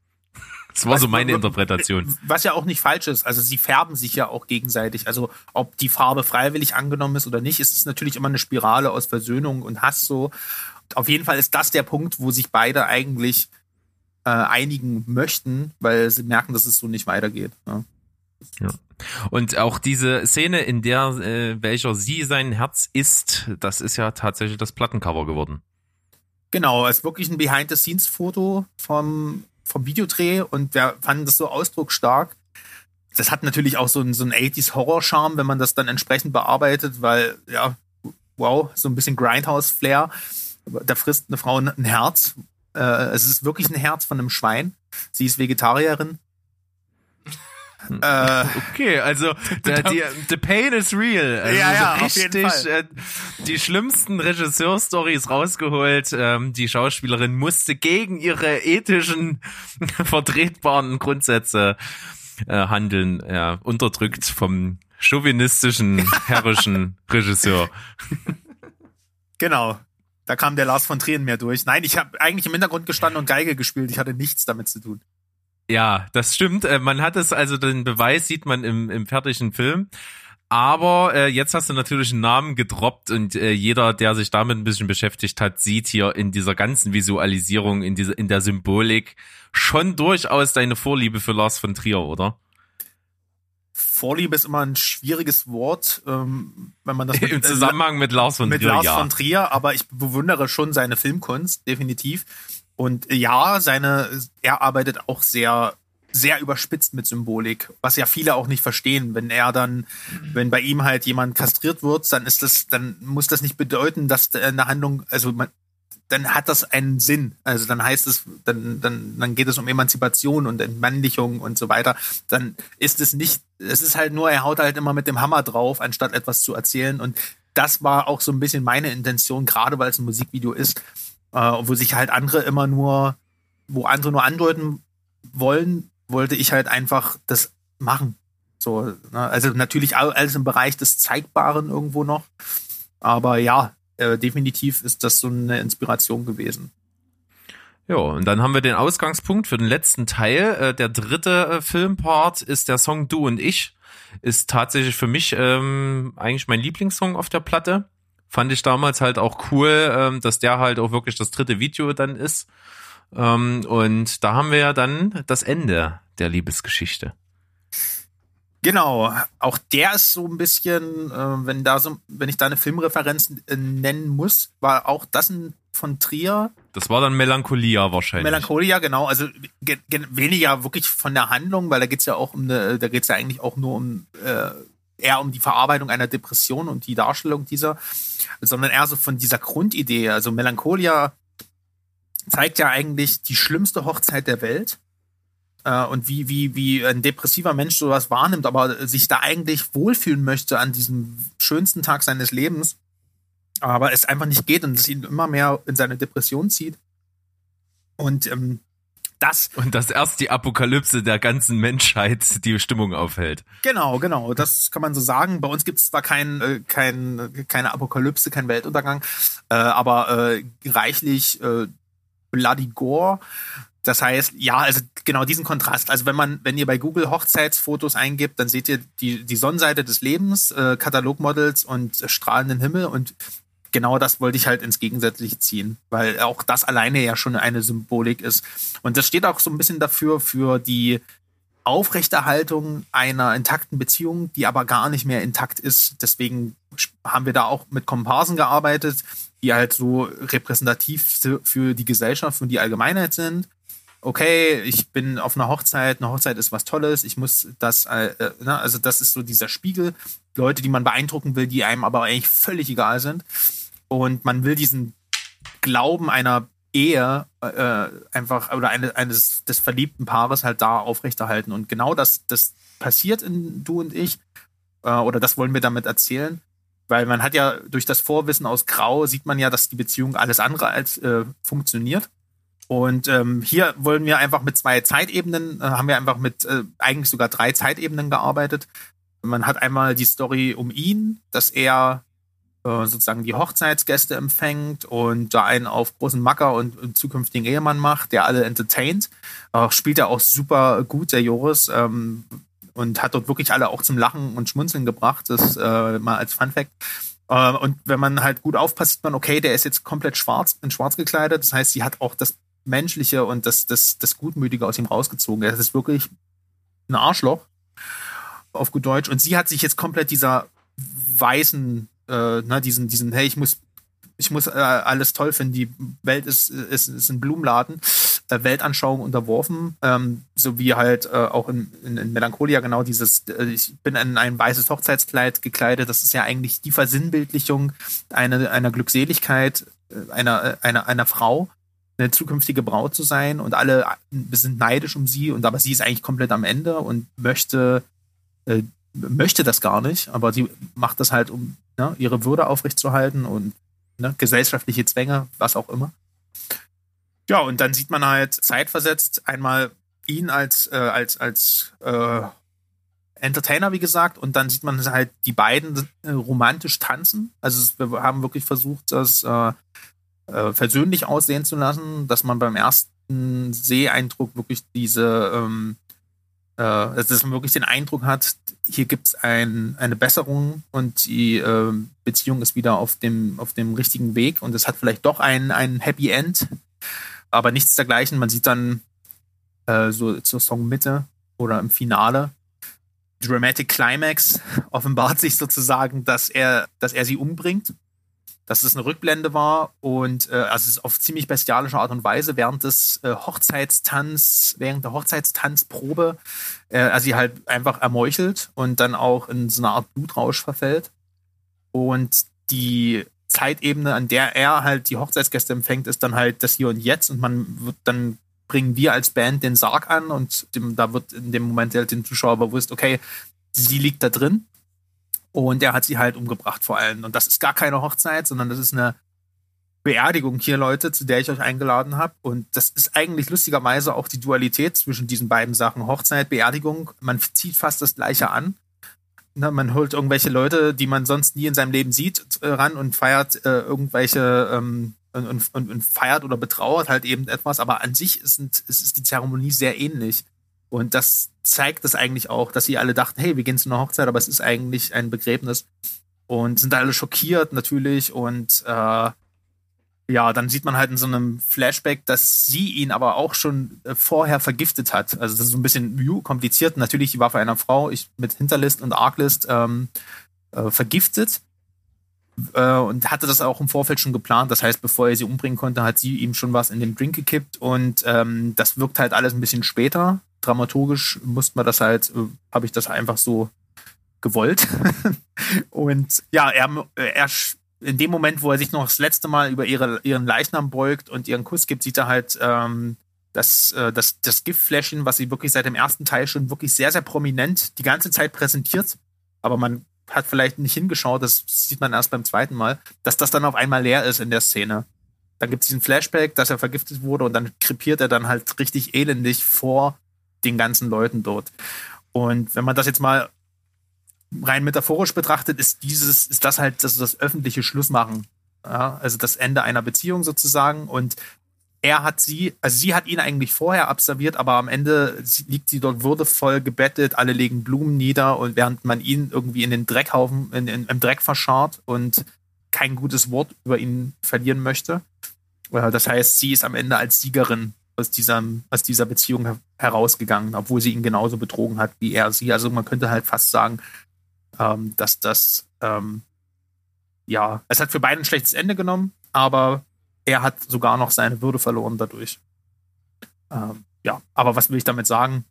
Das war so meine Interpretation. Was ja auch nicht falsch ist. Also sie färben sich ja auch gegenseitig. Also ob die Farbe freiwillig angenommen ist oder nicht, ist es natürlich immer eine Spirale aus Versöhnung und Hass so. Auf jeden Fall ist das der Punkt, wo sich beide eigentlich äh, einigen möchten, weil sie merken, dass es so nicht weitergeht. Ja. Ja. Und auch diese Szene, in der äh, welcher sie sein Herz ist, das ist ja tatsächlich das Plattencover geworden. Genau, es ist wirklich ein Behind-the-Scenes-Foto vom, vom Videodreh und wir fanden das so ausdrucksstark. Das hat natürlich auch so einen, so einen 80s-Horror-Charme, wenn man das dann entsprechend bearbeitet, weil, ja, wow, so ein bisschen Grindhouse-Flair. Da frisst eine Frau ein Herz. Äh, es ist wirklich ein Herz von einem Schwein. Sie ist Vegetarierin. Äh, okay, also der, die, the pain is real. Also Ja, ja, so auf jeden richtig Fall. äh, die schlimmsten Regisseurstories rausgeholt. Ähm, die Schauspielerin musste gegen ihre ethischen vertretbaren Grundsätze äh, handeln, ja, unterdrückt vom chauvinistischen, herrischen Regisseur. Genau. Da kam der Lars von Trier mehr durch. Nein, ich habe eigentlich im Hintergrund gestanden und Geige gespielt. Ich hatte nichts damit zu tun. Ja, das stimmt. Äh, Man hat es, also den Beweis sieht man im, im fertigen Film. Aber äh, jetzt hast du natürlich einen Namen gedroppt und äh, jeder, der sich damit ein bisschen beschäftigt hat, sieht hier in dieser ganzen Visualisierung, in dieser, in der Symbolik schon durchaus deine Vorliebe für Lars von Trier, oder? Vorliebe ist immer ein schwieriges Wort, ähm, wenn man das Im Zusammenhang mit Lars von mit Trier, Lars ja. von Trier, aber ich bewundere schon seine Filmkunst, definitiv. Und ja, seine, er arbeitet auch sehr, sehr überspitzt mit Symbolik, was ja viele auch nicht verstehen. Wenn er dann, wenn bei ihm halt jemand kastriert wird, dann ist das, dann muss das nicht bedeuten, dass eine Handlung, also man, dann hat das einen Sinn. Also dann heißt es, dann, dann, dann geht es um Emanzipation und Entmännlichung und so weiter. Dann ist es nicht, es ist halt nur, er haut halt immer mit dem Hammer drauf, anstatt etwas zu erzählen. Und das war auch so ein bisschen meine Intention, gerade weil es ein Musikvideo ist, äh, wo sich halt andere immer nur, wo andere nur andeuten wollen, wollte ich halt einfach das machen. So, ne? also natürlich all- alles im Bereich des Zeigbaren irgendwo noch. Aber ja, äh, definitiv ist das so eine Inspiration gewesen. Ja, und dann haben wir den Ausgangspunkt für den letzten Teil. Äh, der dritte äh, Filmpart ist der Song Du und ich. Ist tatsächlich für mich ähm, eigentlich mein Lieblingssong auf der Platte. Fand ich damals halt auch cool, ähm, dass der halt auch wirklich das dritte Video dann ist. Ähm, und da haben wir ja dann das Ende der Liebesgeschichte. Genau, auch der ist so ein bisschen, äh, wenn da so, wenn ich da eine Filmreferenz äh, nennen muss, war auch das ein von Trier. Das war dann Melancholia wahrscheinlich. Melancholia, genau, also ge- ge- weniger wirklich von der Handlung, weil da geht's ja auch um eine, da geht's ja eigentlich auch nur um äh, eher um die Verarbeitung einer Depression und die Darstellung dieser, sondern eher so von dieser Grundidee. Also Melancholia zeigt ja eigentlich die schlimmste Hochzeit der Welt äh, und wie, wie, wie ein depressiver Mensch sowas wahrnimmt, aber sich da eigentlich wohlfühlen möchte an diesem schönsten Tag seines Lebens, aber es einfach nicht geht und es ihn immer mehr in seine Depression zieht. Und ähm, das, Und dass erst die Apokalypse der ganzen Menschheit die Stimmung aufhält. genau, genau, das kann man so sagen. Bei uns gibt es zwar kein, äh, kein, keine Apokalypse, kein Weltuntergang, äh, aber äh, reichlich äh, Bloody Gore. Das heißt, ja, also genau diesen Kontrast. Also wenn man, wenn ihr bei Google Hochzeitsfotos eingibt, dann seht ihr die, die Sonnenseite des Lebens, äh, Katalogmodels und äh, strahlenden Himmel und genau das wollte ich halt ins Gegensätzliche ziehen, weil auch das alleine ja schon eine Symbolik ist. Und das steht auch so ein bisschen dafür, für die Aufrechterhaltung einer intakten Beziehung, die aber gar nicht mehr intakt ist. Deswegen haben wir da auch mit Komparsen gearbeitet, die halt so repräsentativ für die Gesellschaft und die Allgemeinheit sind. Okay, ich bin auf einer Hochzeit, eine Hochzeit ist was Tolles, ich muss das, äh, äh, ne, also das ist so dieser Spiegel, Leute, die man beeindrucken will, die einem aber eigentlich völlig egal sind. Und man will diesen Glauben einer Ehe äh, einfach oder eine, eines des verliebten Paares halt da aufrechterhalten. Und genau das, das passiert in Du und ich, äh, oder das wollen wir damit erzählen. Weil man hat ja durch das Vorwissen aus Grau sieht man ja, dass die Beziehung alles andere als äh, funktioniert. Und ähm, hier wollen wir einfach mit zwei Zeitebenen, äh, haben wir einfach mit äh, eigentlich sogar drei Zeitebenen gearbeitet. Man hat einmal die Story um ihn, dass er äh, sozusagen die Hochzeitsgäste empfängt und da einen auf großen Macker und, und zukünftigen Ehemann macht, der alle entertaint. Spielt er auch super gut, der Joris. Ähm, und hat dort wirklich alle auch zum Lachen und Schmunzeln gebracht. Das äh, mal als Fun Fact. Äh, und wenn man halt gut aufpasst, sieht man, okay, der ist jetzt komplett schwarz, in schwarz gekleidet. Das heißt, sie hat auch das Menschliche und das, das, das Gutmütige aus ihm rausgezogen. Er ist wirklich ein Arschloch. auf gut Deutsch. Und sie hat sich jetzt komplett dieser weißen, äh, na, diesen, diesen, hey, ich muss, ich muss äh, alles toll finden, die Welt ist, ist, ist ein Blumenladen, äh, Weltanschauung unterworfen, ähm, so wie halt äh, auch in, in, in Melancholia genau dieses, äh, ich bin in ein weißes Hochzeitskleid gekleidet, das ist ja eigentlich die Versinnbildlichung einer, einer Glückseligkeit, äh, einer, äh, einer, einer Frau, eine zukünftige Braut zu sein und alle sind neidisch um sie und aber sie ist eigentlich komplett am Ende und möchte äh, möchte das gar nicht, aber sie macht das halt, um ne, ihre Würde aufrechtzuerhalten und ne, gesellschaftliche Zwänge, was auch immer. Ja, und dann sieht man halt zeitversetzt einmal ihn als, äh, als, als äh, Entertainer, wie gesagt, und dann sieht man halt die beiden äh, romantisch tanzen. Also wir haben wirklich versucht, das äh, versöhnlich aussehen zu lassen, dass man beim ersten Seeeindruck wirklich diese ähm, äh, dass man wirklich den Eindruck hat, hier gibt es ein, eine Besserung und die äh, Beziehung ist wieder auf dem, auf dem richtigen Weg und es hat vielleicht doch ein, ein Happy End, aber nichts dergleichen. Man sieht dann äh, so zur Songmitte oder im Finale Dramatic Climax offenbart sich sozusagen, dass er, dass er sie umbringt dass es eine Rückblende war und äh, also es auf ziemlich bestialische Art und Weise während des äh, Hochzeitstanz, während der Hochzeitstanzprobe, äh, er sie halt einfach ermeuchelt und dann auch in so eine Art Blutrausch verfällt. Und die Zeitebene, an der er halt die Hochzeitsgäste empfängt, ist dann halt das Hier und Jetzt und man wird dann bringen wir als Band den Sarg an und dem, da wird in dem Moment halt den Zuschauer bewusst, okay, sie liegt da drin und er hat sie halt umgebracht vor allem. Und das ist gar keine Hochzeit, sondern das ist eine Beerdigung hier, Leute, zu der ich euch eingeladen habe. Und das ist eigentlich lustigerweise auch die Dualität zwischen diesen beiden Sachen. Hochzeit, Beerdigung, man zieht fast das Gleiche an. Na, man holt irgendwelche Leute, die man sonst nie in seinem Leben sieht, äh, ran und feiert äh, irgendwelche ähm, und, und, und, feiert oder betrauert halt eben etwas. Aber an sich ist, ist die Zeremonie sehr ähnlich. Und das zeigt es eigentlich auch, dass sie alle dachten, hey, wir gehen zu einer Hochzeit, aber es ist eigentlich ein Begräbnis. Und sind alle schockiert natürlich. Und äh, ja, dann sieht man halt in so einem Flashback, dass sie ihn aber auch schon äh, vorher vergiftet hat. Also das ist so ein bisschen kompliziert. Natürlich die Waffe einer Frau, ich mit Hinterlist und Arglist ähm, äh, vergiftet. Äh, und hatte das auch im Vorfeld schon geplant. Das heißt, bevor er sie umbringen konnte, hat sie ihm schon was in den Drink gekippt. Und ähm, das wirkt halt alles ein bisschen später dramaturgisch musste man das halt, äh, habe ich das einfach so gewollt. und ja, er, er in dem Moment, wo er sich noch das letzte Mal über ihre, ihren Leichnam beugt und ihren Kuss gibt, sieht er halt ähm, das, äh, das, das Giftfläschchen, was sie wirklich seit dem ersten Teil schon wirklich sehr, sehr prominent die ganze Zeit präsentiert. Aber man hat vielleicht nicht hingeschaut, das sieht man erst beim zweiten Mal, dass das dann auf einmal leer ist in der Szene. Dann gibt es diesen Flashback, dass er vergiftet wurde und dann krepiert er dann halt richtig elendig vor den ganzen Leuten dort. Und wenn man das jetzt mal rein metaphorisch betrachtet, ist dieses, ist das halt das, das öffentliche Schlussmachen. Ja, also das Ende einer Beziehung sozusagen. Und er hat sie, also sie hat ihn eigentlich vorher absolviert, aber am Ende liegt sie dort würdevoll gebettet, alle legen Blumen nieder und während man ihn irgendwie in den Dreckhaufen, in, in, im Dreck verscharrt und kein gutes Wort über ihn verlieren möchte. Äh, das heißt, sie ist am Ende als Siegerin aus dieser, aus dieser Beziehung herausgegangen, obwohl sie ihn genauso betrogen hat wie er sie. Also man könnte halt fast sagen, ähm, dass das, ähm, ja, es hat für beide ein schlechtes Ende genommen, aber er hat sogar noch seine Würde verloren dadurch. Ähm, ja, aber was will ich damit sagen?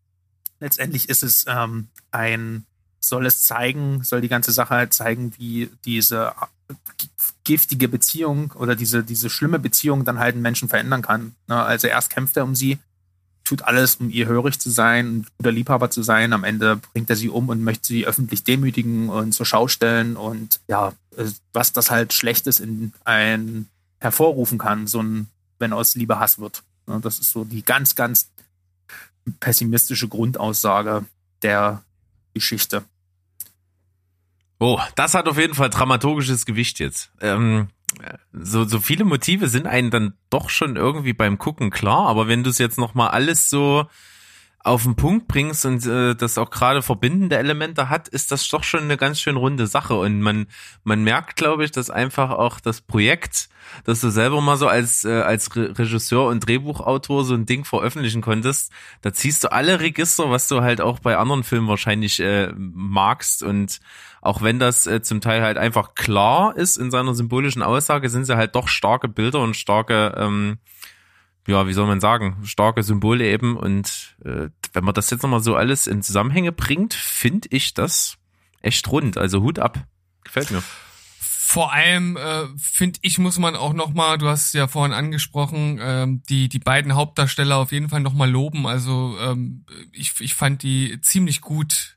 Letztendlich ist es ähm, ein, soll es zeigen, soll die ganze Sache halt zeigen, wie diese giftige Beziehung oder diese, diese schlimme Beziehung dann halt einen Menschen verändern kann. Ne? Also erst kämpft er um sie, tut alles, um ihr hörig zu sein, ein guter Liebhaber zu sein. Am Ende bringt er sie um und möchte sie öffentlich demütigen und zur Schau stellen und ja, was das halt Schlechtes in ein hervorrufen kann, so ein, wenn aus Liebe Hass wird. Das ist so die ganz, ganz pessimistische Grundaussage der Geschichte. Oh, das hat auf jeden Fall dramaturgisches Gewicht jetzt. Ähm, so, so viele Motive sind einem dann doch schon irgendwie beim Gucken klar, aber wenn du es jetzt nochmal alles so auf den Punkt bringst und äh, das auch gerade verbindende Elemente hat, ist das doch schon eine ganz schön runde Sache. Und man, man merkt, glaube ich, dass einfach auch das Projekt, dass du selber mal so als, äh, als Re Regisseur und Drehbuchautor so ein Ding veröffentlichen konntest, da ziehst du alle Register, was du halt auch bei anderen Filmen wahrscheinlich äh, magst. Und auch wenn das äh, zum Teil halt einfach klar ist in seiner symbolischen Aussage, sind sie halt doch starke Bilder und starke ähm, ja, wie soll man sagen, starke Symbole eben. Und äh, wenn man das jetzt nochmal so alles in Zusammenhänge bringt, finde ich das echt rund. Also Hut ab. Gefällt mir. Vor allem äh, finde ich muss man auch noch mal, du hast es ja vorhin angesprochen, ähm, die die beiden Hauptdarsteller auf jeden Fall noch mal loben. Also ähm, ich ich fand die ziemlich gut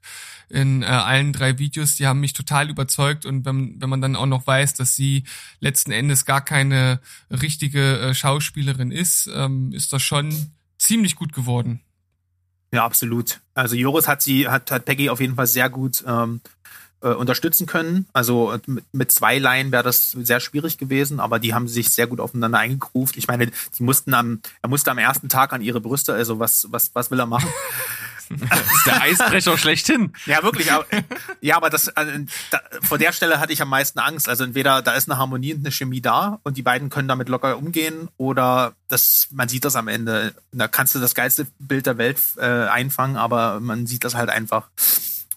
in äh, allen drei Videos. Die haben mich total überzeugt und wenn, wenn man dann auch noch weiß, dass sie letzten Endes gar keine richtige äh, Schauspielerin ist, ähm, ist das schon ziemlich gut geworden. Ja, absolut. Also Joris hat sie, hat, hat Peggy auf jeden Fall sehr gut ähm, äh, unterstützen können. Also mit, mit zwei Laien wäre das sehr schwierig gewesen, aber die haben sich sehr gut aufeinander eingegruft. Ich meine, die mussten am, er musste am ersten Tag an ihre Brüste, also was, was, was will er machen? Das ist der Eisbrecher schlechthin. Ja, wirklich. Aber, ja, aber das, also, da, vor der Stelle hatte ich am meisten Angst. Also entweder da ist eine Harmonie und eine Chemie da und die beiden können damit locker umgehen oder das, man sieht das am Ende. Da kannst du das geilste Bild der Welt äh, einfangen, aber man sieht das halt einfach.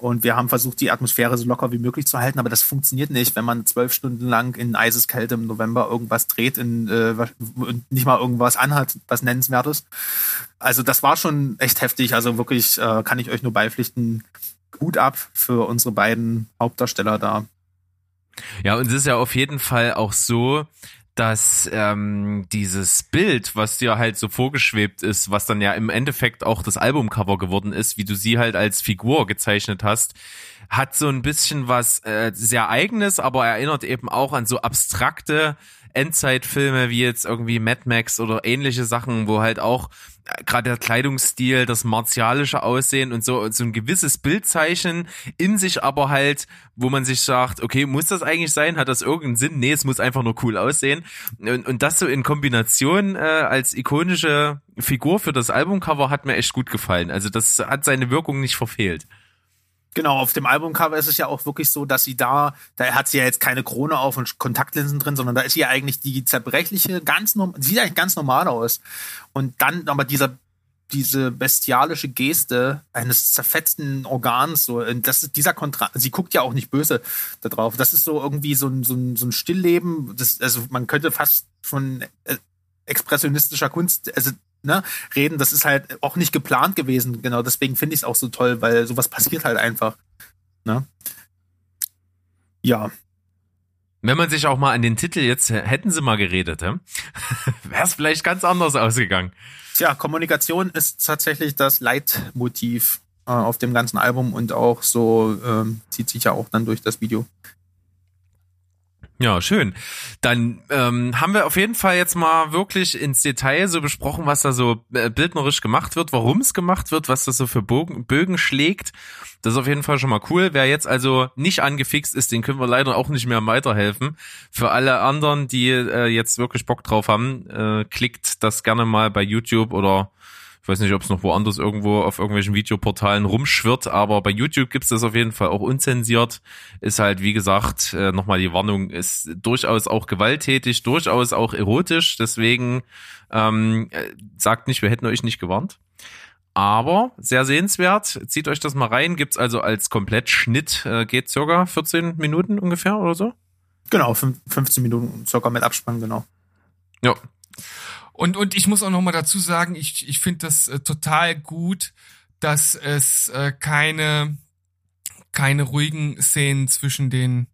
Und wir haben versucht, die Atmosphäre so locker wie möglich zu halten, aber das funktioniert nicht, wenn man zwölf Stunden lang in Eiseskälte im November irgendwas dreht in, äh, und nicht mal irgendwas anhat, was nennenswertes. Also das war schon echt heftig. Also wirklich äh, kann ich euch nur beipflichten. Gut ab für unsere beiden Hauptdarsteller da. Ja, und es ist ja auf jeden Fall auch so, dass ähm, dieses Bild, was dir halt so vorgeschwebt ist, was dann ja im Endeffekt auch das Albumcover geworden ist, wie du sie halt als Figur gezeichnet hast, hat so ein bisschen was äh, sehr eigenes, aber erinnert eben auch an so abstrakte Endzeitfilme wie jetzt irgendwie Mad Max oder ähnliche Sachen, wo halt auch gerade der Kleidungsstil, das martialische Aussehen und so so ein gewisses Bildzeichen in sich aber halt, wo man sich sagt, okay, muss das eigentlich sein? Hat das irgendeinen Sinn? Nee, es muss einfach nur cool aussehen. Und, und das so in Kombination äh, als ikonische Figur für das Albumcover hat mir echt gut gefallen. Also das hat seine Wirkung nicht verfehlt. Genau, auf dem Albumcover ist es ja auch wirklich so, dass sie da, da hat sie ja jetzt keine Krone auf und Kontaktlinsen drin, sondern da ist sie ja eigentlich die zerbrechliche, ganz normal, sieht eigentlich ganz normal aus. Und dann aber dieser, diese bestialische Geste eines zerfetzten Organs, so, das ist dieser Kontrast, sie guckt ja auch nicht böse da drauf. Das ist so irgendwie so ein, so ein, so ein Stillleben, das, also man könnte fast von äh, expressionistischer Kunst, also ne, reden. Das ist halt auch nicht geplant gewesen. Genau, deswegen finde ich es auch so toll, weil sowas passiert halt einfach. Ne? Ja. Wenn man sich auch mal an den Titel jetzt hätten sie mal geredet, wäre es vielleicht ganz anders ausgegangen. Tja, Kommunikation ist tatsächlich das Leitmotiv äh, auf dem ganzen Album und auch so ähm, zieht sich ja auch dann durch das Video. Ja, schön. Dann ähm, haben wir auf jeden Fall jetzt mal wirklich ins Detail so besprochen, was da so äh, bildnerisch gemacht wird, warum es gemacht wird, was das so für Bogen, Bögen schlägt. Das ist auf jeden Fall schon mal cool. Wer jetzt also nicht angefixt ist, den können wir leider auch nicht mehr weiterhelfen. Für alle anderen, die äh, jetzt wirklich Bock drauf haben, äh, klickt das gerne mal bei YouTube oder ich weiß nicht, ob es noch woanders irgendwo auf irgendwelchen Videoportalen rumschwirrt, aber bei YouTube gibt's das auf jeden Fall auch unzensiert. Ist halt, wie gesagt, äh, nochmal die Warnung, ist durchaus auch gewalttätig, durchaus auch erotisch. Deswegen ähm, äh, sagt nicht, wir hätten euch nicht gewarnt. Aber sehr sehenswert. Zieht euch das mal rein. Gibt's also als Komplettschnitt, äh, geht circa 14 Minuten ungefähr oder so? Genau, 15 Minuten circa mit Abspann, genau. Ja, und, und ich muss auch noch mal dazu sagen, ich, ich finde das äh, total gut, dass es äh, keine, keine ruhigen Szenen zwischen den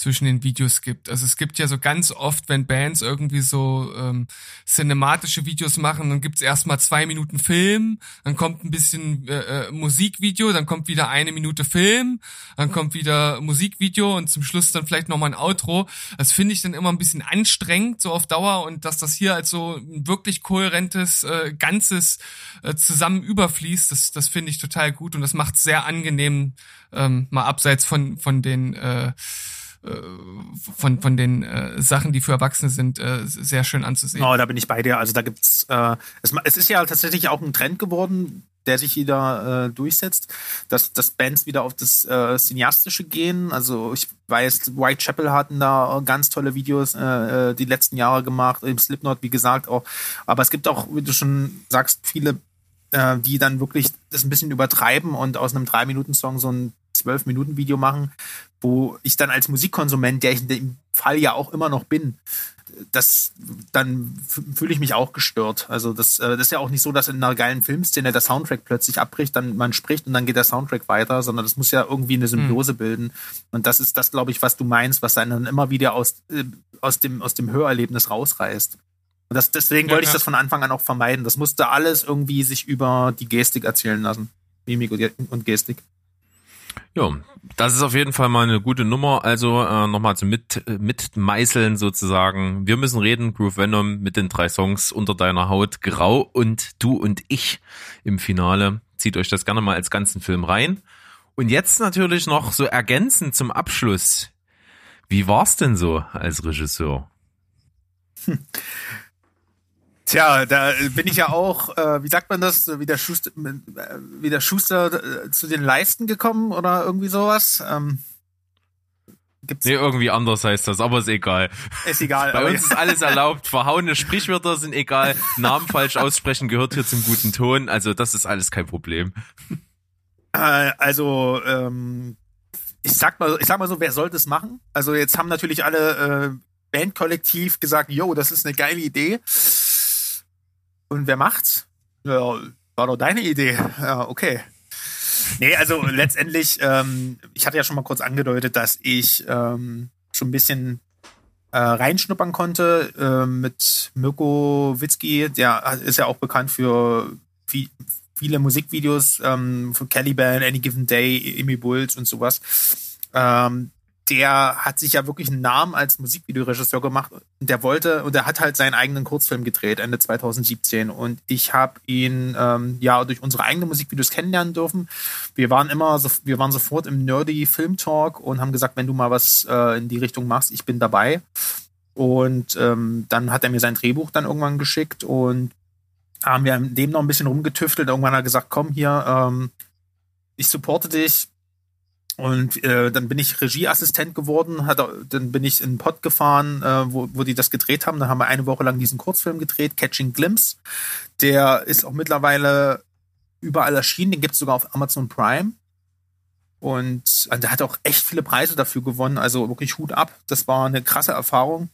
zwischen den Videos gibt. Also es gibt ja so ganz oft, wenn Bands irgendwie so ähm, cinematische Videos machen, dann gibt's erstmal zwei Minuten Film, dann kommt ein bisschen äh, äh, Musikvideo, dann kommt wieder eine Minute Film, dann kommt wieder Musikvideo und zum Schluss dann vielleicht nochmal ein Outro. Das finde ich dann immer ein bisschen anstrengend, so auf Dauer und dass das hier als so ein wirklich kohärentes, äh, ganzes äh, zusammen überfließt, das, das finde ich total gut und das macht sehr angenehm, ähm, mal abseits von, von den äh, von, von den äh, Sachen, die für Erwachsene sind, äh, sehr schön anzusehen. Oh, da bin ich bei dir. Also da gibt's, äh, es, es ist ja tatsächlich auch ein Trend geworden, der sich wieder äh, durchsetzt, dass, dass Bands wieder auf das äh, Cineastische gehen. Also ich weiß, Whitechapel hatten da ganz tolle Videos äh, äh, die letzten Jahre gemacht, im Slipknot, wie gesagt, auch. Aber es gibt auch, wie du schon sagst, viele, äh, die dann wirklich das ein bisschen übertreiben und aus einem Drei-Minuten-Song so ein zwölf Minuten Video machen, wo ich dann als Musikkonsument, der ich in dem Fall ja auch immer noch bin, das dann fühle ich mich auch gestört. Also das, äh, das ist ja auch nicht so, dass in einer geilen Filmszene der Soundtrack plötzlich abbricht, dann man spricht und dann geht der Soundtrack weiter, sondern das muss ja irgendwie eine Symbiose mhm. bilden. Und das ist das, glaube ich, was du meinst, was einen dann immer wieder aus, äh, aus, dem, aus dem Hörerlebnis rausreißt. Und das, deswegen ja, wollte ich das von Anfang an auch vermeiden. Das musste alles irgendwie sich über die Gestik erzählen lassen. Mimik und Gestik. Ja, das ist auf jeden Fall mal eine gute Nummer. Also äh, nochmal zum mit, äh, Mitmeißeln sozusagen. Wir müssen reden, Groove Venom mit den drei Songs unter deiner Haut, Grau und Du und Ich im Finale. Zieht euch das gerne mal als ganzen Film rein. Und jetzt natürlich noch so ergänzend zum Abschluss. Wie war's denn so als Regisseur? Hm. Tja, da bin ich ja auch, äh, wie sagt man das, wie der Schuster, äh, wie der Schuster äh, zu den Leisten gekommen oder irgendwie sowas. Ähm, gibt's nee, irgendwie anders heißt das, aber ist egal. Ist egal. Bei uns ist alles erlaubt. Verhauene Sprichwörter sind egal. Namen falsch aussprechen gehört hier zum guten Ton. Also das ist alles kein Problem. Äh, also, ähm, ich sag mal, ich sag mal so, wer soll das machen? Also jetzt haben natürlich alle äh, Bandkollektiv gesagt, yo, das ist eine geile Idee. Und wer macht's? Ja, war doch deine Idee. Ja, okay. Nee, also letztendlich, ähm, ich hatte ja schon mal kurz angedeutet, dass ich ähm, schon ein bisschen äh, reinschnuppern konnte äh, mit Mirko Witzki, der ist ja auch bekannt für viel, viele Musikvideos ähm, von Caliban, Any Given Day, Amy Bulls und sowas. Ähm, der hat sich ja wirklich einen Namen als Musikvideoregisseur gemacht. Und der wollte, und der hat halt seinen eigenen Kurzfilm gedreht, Ende 2017. Und ich habe ihn ähm, ja durch unsere eigenen Musikvideos kennenlernen dürfen. Wir waren immer, so, wir waren sofort im Nerdy Film Talk und haben gesagt, wenn du mal was äh, in die Richtung machst, ich bin dabei. Und ähm, dann hat er mir sein Drehbuch dann irgendwann geschickt und haben wir dem noch ein bisschen rumgetüftelt. Irgendwann hat er gesagt, komm hier, ähm, ich supporte dich, und äh, dann bin ich Regieassistent geworden, hat, dann bin ich in den Pod gefahren, äh, wo, wo die das gedreht haben. Dann haben wir eine Woche lang diesen Kurzfilm gedreht, Catching Glimpse. Der ist auch mittlerweile überall erschienen, den gibt es sogar auf Amazon Prime. Und äh, der hat auch echt viele Preise dafür gewonnen, also wirklich Hut ab. Das war eine krasse Erfahrung.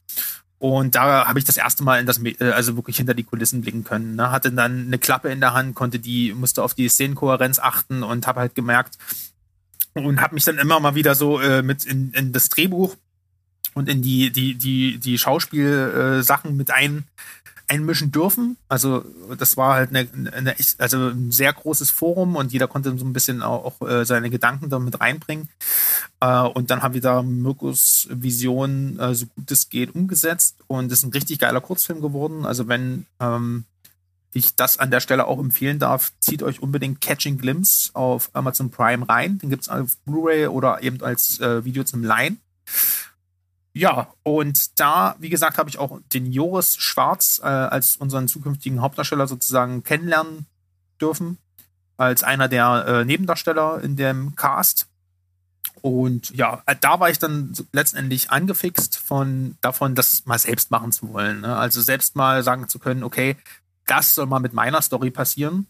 Und da habe ich das erste Mal in das, äh, also wirklich hinter die Kulissen blicken können. Ne? Hatte dann eine Klappe in der Hand, konnte die, musste auf die Szenenkohärenz achten und habe halt gemerkt, und habe mich dann immer mal wieder so äh, mit in, in das Drehbuch und in die die die die Schauspielsachen äh, mit ein einmischen dürfen. Also das war halt eine, eine also ein sehr großes Forum und jeder konnte so ein bisschen auch, auch äh, seine Gedanken damit reinbringen. Äh, und dann haben wir da Mirkus Vision so gut es geht umgesetzt und es ist ein richtig geiler Kurzfilm geworden. Also wenn ähm, ich das an der Stelle auch empfehlen darf, zieht euch unbedingt Catching Glimpse auf Amazon Prime rein. Den gibt es auf Blu-ray oder eben als äh, Video zum Leihen. Ja, und da, wie gesagt, habe ich auch den Joris Schwarz äh, als unseren zukünftigen Hauptdarsteller sozusagen kennenlernen dürfen. Als einer der äh, Nebendarsteller in dem Cast. Und ja, da war ich dann letztendlich angefixt von davon, das mal selbst machen zu wollen. Ne? Also selbst mal sagen zu können, okay, das soll mal mit meiner Story passieren.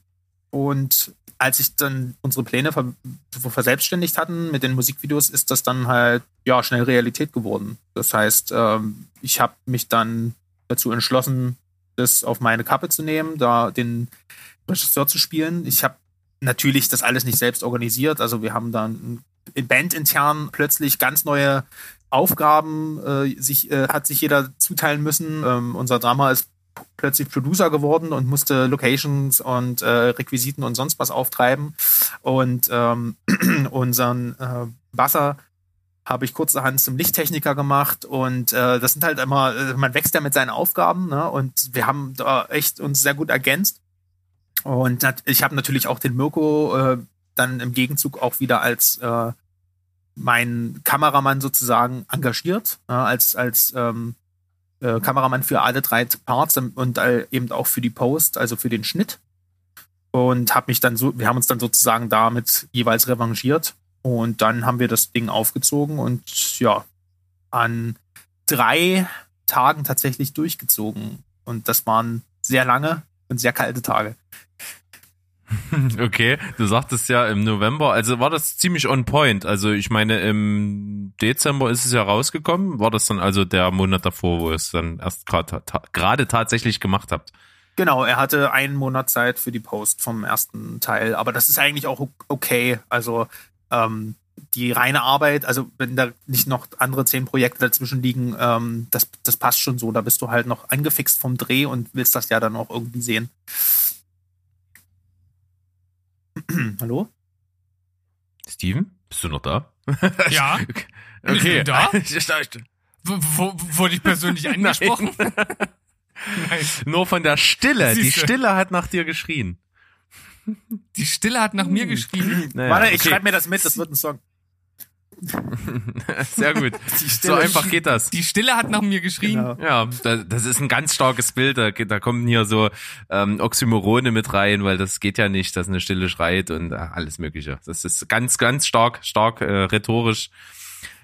Und als ich dann unsere Pläne ver verselbstständigt hatten mit den Musikvideos, ist das dann halt ja schnell Realität geworden. Das heißt, ähm, ich habe mich dann dazu entschlossen, das auf meine Kappe zu nehmen, da den Regisseur zu spielen. Ich habe natürlich das alles nicht selbst organisiert. Also wir haben dann bandintern plötzlich ganz neue Aufgaben äh, sich, äh, hat sich jeder zuteilen müssen. Ähm, unser Drama ist plötzlich Producer geworden und musste Locations und äh, Requisiten und sonst was auftreiben. Und ähm, unseren äh, Basser habe ich kurzerhand zum Lichttechniker gemacht und äh, das sind halt immer, äh, man wächst ja mit seinen Aufgaben ne? und wir haben da echt uns sehr gut ergänzt. Und ich habe natürlich auch den Mirko äh, dann im Gegenzug auch wieder als äh, meinen Kameramann sozusagen engagiert, ja, als, als ähm, äh, Kameramann für alle drei Parts und äh, eben auch für die Post, also für den Schnitt. Und habe mich dann so, wir haben uns dann sozusagen damit jeweils revanchiert. Und dann haben wir das Ding aufgezogen und ja, an drei Tagen tatsächlich durchgezogen. Und das waren sehr lange und sehr kalte Tage. Okay, du sagtest ja im November, also war das ziemlich on point. Also ich meine, im Dezember ist es ja rausgekommen. War das dann also der Monat davor, wo ihr es dann erst gerade ta tatsächlich gemacht habt? Genau, er hatte einen Monat Zeit für die Post vom ersten Teil, aber das ist eigentlich auch okay. Also ähm, die reine Arbeit, also wenn da nicht noch andere zehn Projekte dazwischen liegen, ähm, das, das passt schon so. Da bist du halt noch angefixt vom Dreh und willst das ja dann auch irgendwie sehen. Hallo? Steven, bist du noch da? Ja. okay. Ich bin da. Wurde ich persönlich angesprochen? Nein. Nur von der Stille. Die Siehste. Stille hat nach dir geschrien. Die Stille hat nach mir geschrien. Naja, Warte, ich okay. schreibe mir das mit, das wird ein Song. Sehr gut. So einfach geht das. Die Stille hat nach mir geschrien. Genau. Ja, da- das ist ein ganz starkes Bild. Da, da kommen hier so ähm, Oxymorone mit rein, weil das geht ja nicht, dass eine Stille schreit und äh, alles Mögliche. Das ist ganz, ganz stark, stark äh, rhetorisch.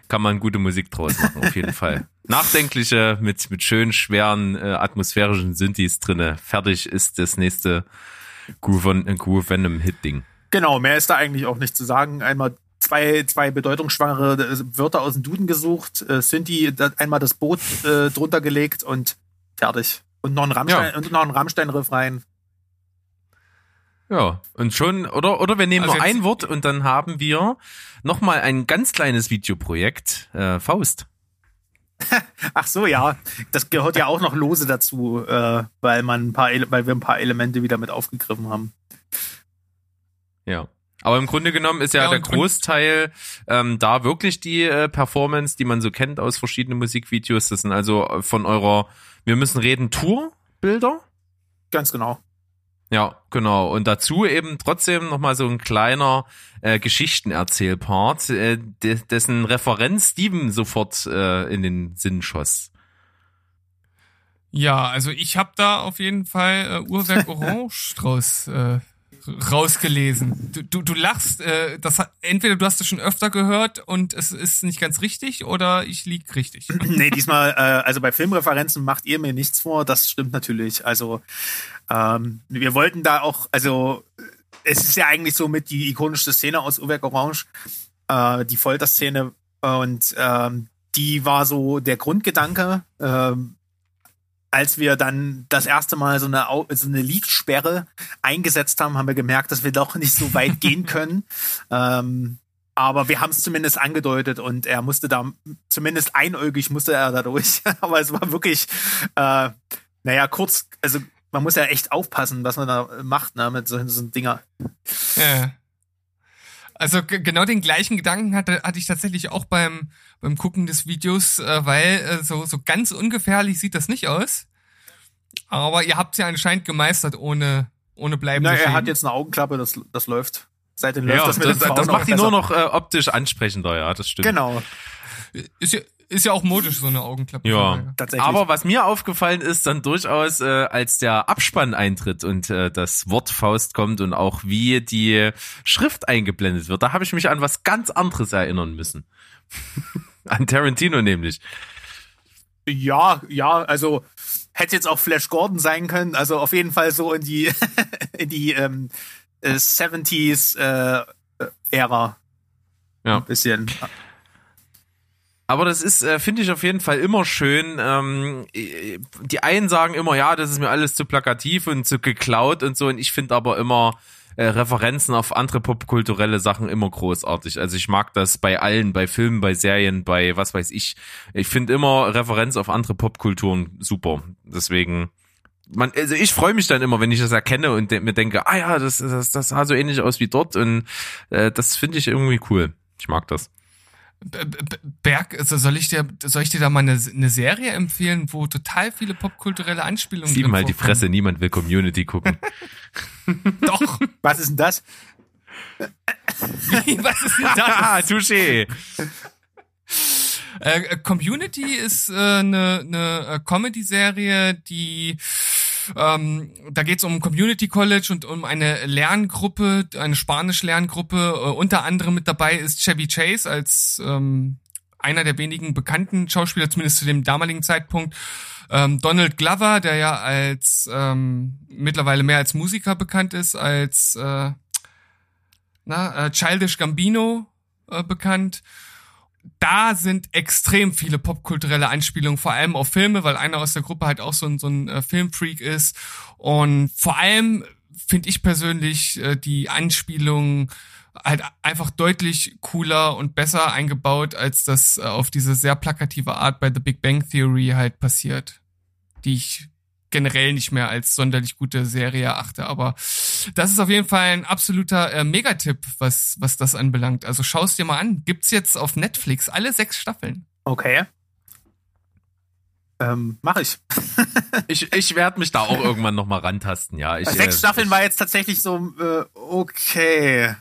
Kann man gute Musik draus machen, auf jeden Fall. Nachdenkliche mit mit schön schweren äh, atmosphärischen Synthes drinne. Fertig ist das nächste Groove, äh, Groove Venom Hit Ding. Genau, mehr ist da eigentlich auch nicht zu sagen. Einmal zwei, zwei bedeutungsschwangere äh, Wörter aus dem Duden gesucht, äh, da- einmal das Boot äh, drunter gelegt und fertig. Und noch ein Rammstein, Ja. und noch ein Rammstein-Riff rein. Ja, und schon, oder, oder wir nehmen Also nur ein Wort und dann haben wir nochmal ein ganz kleines Videoprojekt, äh, Faust. Ach so, ja. Das gehört ja auch noch lose dazu, äh, weil man ein paar, weil wir ein paar Elemente wieder mit aufgegriffen haben. Ja. Aber im Grunde genommen ist ja, Ja, der Großteil ähm, da wirklich die äh, Performance, die man so kennt aus verschiedenen Musikvideos. Das sind also äh, von eurer Wir müssen reden Tour-Bilder. Ganz genau. Ja, genau. Und dazu eben trotzdem nochmal so ein kleiner äh, Geschichtenerzählpart, äh, de dessen Referenz Steven sofort äh, in den Sinn schoss. Ja, also ich habe da auf jeden Fall äh, Uhrwerk Orange draus äh, rausgelesen. Du, du, du lachst, äh, das hat, entweder du hast es schon öfter gehört und es ist nicht ganz richtig oder ich lieg richtig. nee, diesmal, äh, also bei Filmreferenzen macht ihr mir nichts vor, das stimmt natürlich. Also ähm, wir wollten da auch, also es ist ja eigentlich so mit die ikonische Szene aus Uhrwerk Orange, äh, die Folterszene und ähm, die war so der Grundgedanke, ähm, als wir dann das erste Mal so eine, so eine Liedsperre eingesetzt haben, haben wir gemerkt, dass wir doch nicht so weit gehen können. Ähm, aber wir haben es zumindest angedeutet und er musste da, zumindest einäugig musste er da durch. aber es war wirklich, äh, naja, kurz, also man muss ja echt aufpassen, was man da macht, ne, mit solchen, solchen Dinger. Ja. Also genau den gleichen Gedanken hatte, hatte ich tatsächlich auch beim, beim Gucken des Videos, äh, weil äh, so, so ganz ungefährlich sieht das nicht aus. Aber ihr habt ja anscheinend gemeistert ohne, ohne bleibende Na, er hat jetzt eine Augenklappe, das, das läuft. Seitdem läuft Ja, das das, mit das, den Frauen macht ihn nur noch äh, optisch ansprechender, ja, das stimmt. Genau, Ist ja, ist ja auch modisch, so eine Augenklappe. Ja, tatsächlich. aber was mir aufgefallen ist, dann durchaus, äh, als der Abspann eintritt und äh, das Wort Faust kommt und auch wie die Schrift eingeblendet wird, da habe ich mich an was ganz anderes erinnern müssen. an Tarantino nämlich. Ja, ja, also hätte jetzt auch Flash Gordon sein können. Also auf jeden Fall so in die in die ähm, äh, 70s äh, äh, Ära. Ja. Ein bisschen. Aber das ist, äh, finde ich auf jeden Fall immer schön. Ähm, äh, die einen sagen immer, ja, das ist mir alles zu plakativ und zu geklaut und so. Und ich finde aber immer äh, Referenzen auf andere popkulturelle Sachen immer großartig. Also ich mag das bei allen, bei Filmen, bei Serien, bei was weiß ich. Ich finde immer Referenz auf andere Popkulturen super. Deswegen. Man, also ich freue mich dann immer, wenn ich das erkenne und de mir denke, ah ja, das, das, das sah so ähnlich aus wie dort und äh, das finde ich irgendwie cool. Ich mag das. Berg, also soll ich dir, soll ich dir da mal eine, eine Serie empfehlen, wo total viele popkulturelle Anspielungen Sieben drin halt die? Fresse, niemand will Community gucken. Doch. Was ist denn das? Wie, was ist denn das? Ah, touché. Äh, Community ist äh, eine, eine äh, Comedy-Serie, die ähm, da geht es um Community College und um eine Lerngruppe, eine Spanisch-Lerngruppe. Äh, unter anderem mit dabei ist Chevy Chase als ähm, einer der wenigen bekannten Schauspieler, zumindest zu dem damaligen Zeitpunkt. Ähm, Donald Glover, der ja als ähm, mittlerweile mehr als Musiker bekannt ist, als äh, na, äh, Childish Gambino äh, bekannt da sind extrem viele popkulturelle Anspielungen, vor allem auf Filme, weil einer aus der Gruppe halt auch so ein, so ein äh, Filmfreak ist. Und vor allem finde ich persönlich äh, die Anspielungen halt einfach deutlich cooler und besser eingebaut, als das äh, auf diese sehr plakative Art bei The Big Bang Theory halt passiert, die ich generell nicht mehr als sonderlich gute Serie erachte. Aber das ist auf jeden Fall ein absoluter äh, Megatipp, was, was das anbelangt. Also schaust dir mal an. Gibt's jetzt auf Netflix alle sechs Staffeln. Okay. Ähm, mach ich. Ich, ich werde mich da auch irgendwann nochmal rantasten, ja. Ich, Sechs äh, Staffeln war jetzt tatsächlich so, äh, okay.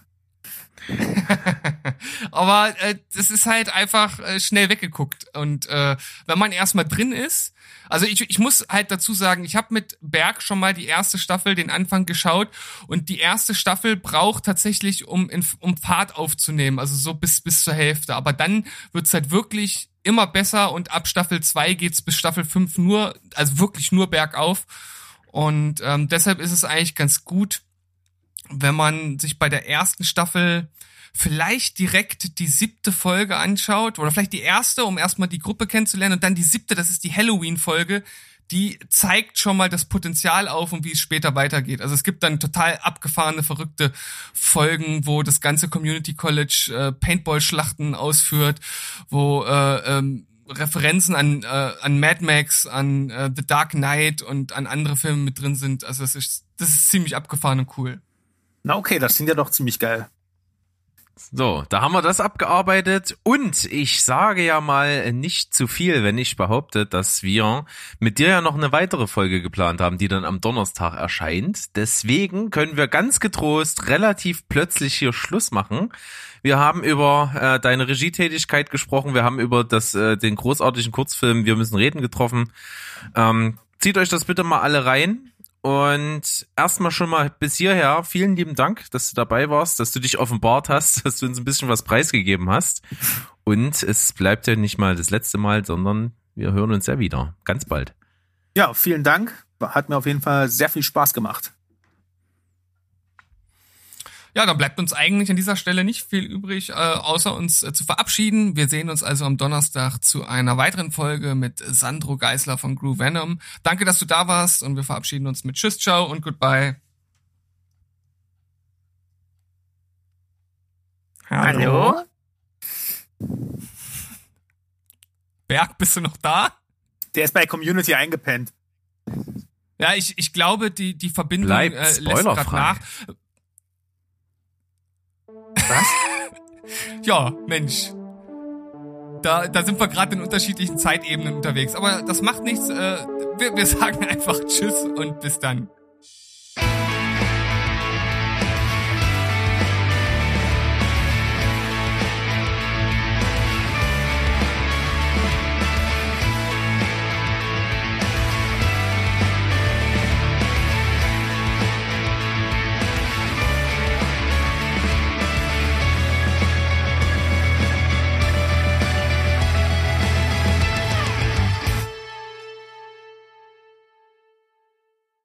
Aber äh, das ist halt einfach äh, schnell weggeguckt. Und äh, wenn man erstmal drin ist, also ich, ich muss halt dazu sagen, ich habe mit Berg schon mal die erste Staffel, den Anfang geschaut und die erste Staffel braucht tatsächlich, um, in, um Fahrt aufzunehmen, also so bis, bis zur Hälfte. Aber dann wird's halt wirklich immer besser und ab Staffel 2 geht's bis Staffel 5 nur, also wirklich nur bergauf. Und ähm, deshalb ist es eigentlich ganz gut, wenn man sich bei der ersten Staffel vielleicht direkt die siebte Folge anschaut oder vielleicht die erste, um erstmal die Gruppe kennenzulernen und dann die siebte, das ist die Halloween-Folge, die zeigt schon mal das Potenzial auf und wie es später weitergeht. Also es gibt dann total abgefahrene, verrückte Folgen, wo das ganze Community College äh, Paintball-Schlachten ausführt, wo äh, ähm, Referenzen an, äh, an Mad Max, an äh, The Dark Knight und an andere Filme mit drin sind. Also das ist, das ist ziemlich abgefahren und cool. Na okay, das klingt ja doch ziemlich geil. So, da haben wir das abgearbeitet und ich sage ja mal nicht zu viel, wenn ich behaupte, dass wir mit dir ja noch eine weitere Folge geplant haben, die dann am Donnerstag erscheint. Deswegen können wir ganz getrost relativ plötzlich hier Schluss machen. Wir haben über äh, deine Regietätigkeit gesprochen, wir haben über das äh, den großartigen Kurzfilm Wir müssen reden getroffen. Ähm, zieht euch das bitte mal alle rein. Und erstmal schon mal bis hierher vielen lieben Dank, dass du dabei warst, dass du dich offenbart hast, dass du uns ein bisschen was preisgegeben hast. Und es bleibt ja nicht mal das letzte Mal, sondern wir hören uns ja wieder. Ganz bald. Ja, vielen Dank. Hat mir auf jeden Fall sehr viel Spaß gemacht. Ja, dann bleibt uns eigentlich an dieser Stelle nicht viel übrig, äh, außer uns äh, zu verabschieden. Wir sehen uns also am Donnerstag zu einer weiteren Folge mit Sandro Geisler von Groove Venom. Danke, dass du da warst und wir verabschieden uns mit Tschüss, ciao und goodbye. Hallo? Berg, bist du noch da? Der ist bei Community eingepennt. Ja, ich, ich glaube, die, die Verbindung Bleibt äh, lässt spoilerfrei. gerade nach. Was? Ja, Mensch. Da, da sind wir gerade in unterschiedlichen Zeitebenen unterwegs. Aber das macht nichts. Äh, wir, wir sagen einfach Tschüss und bis dann.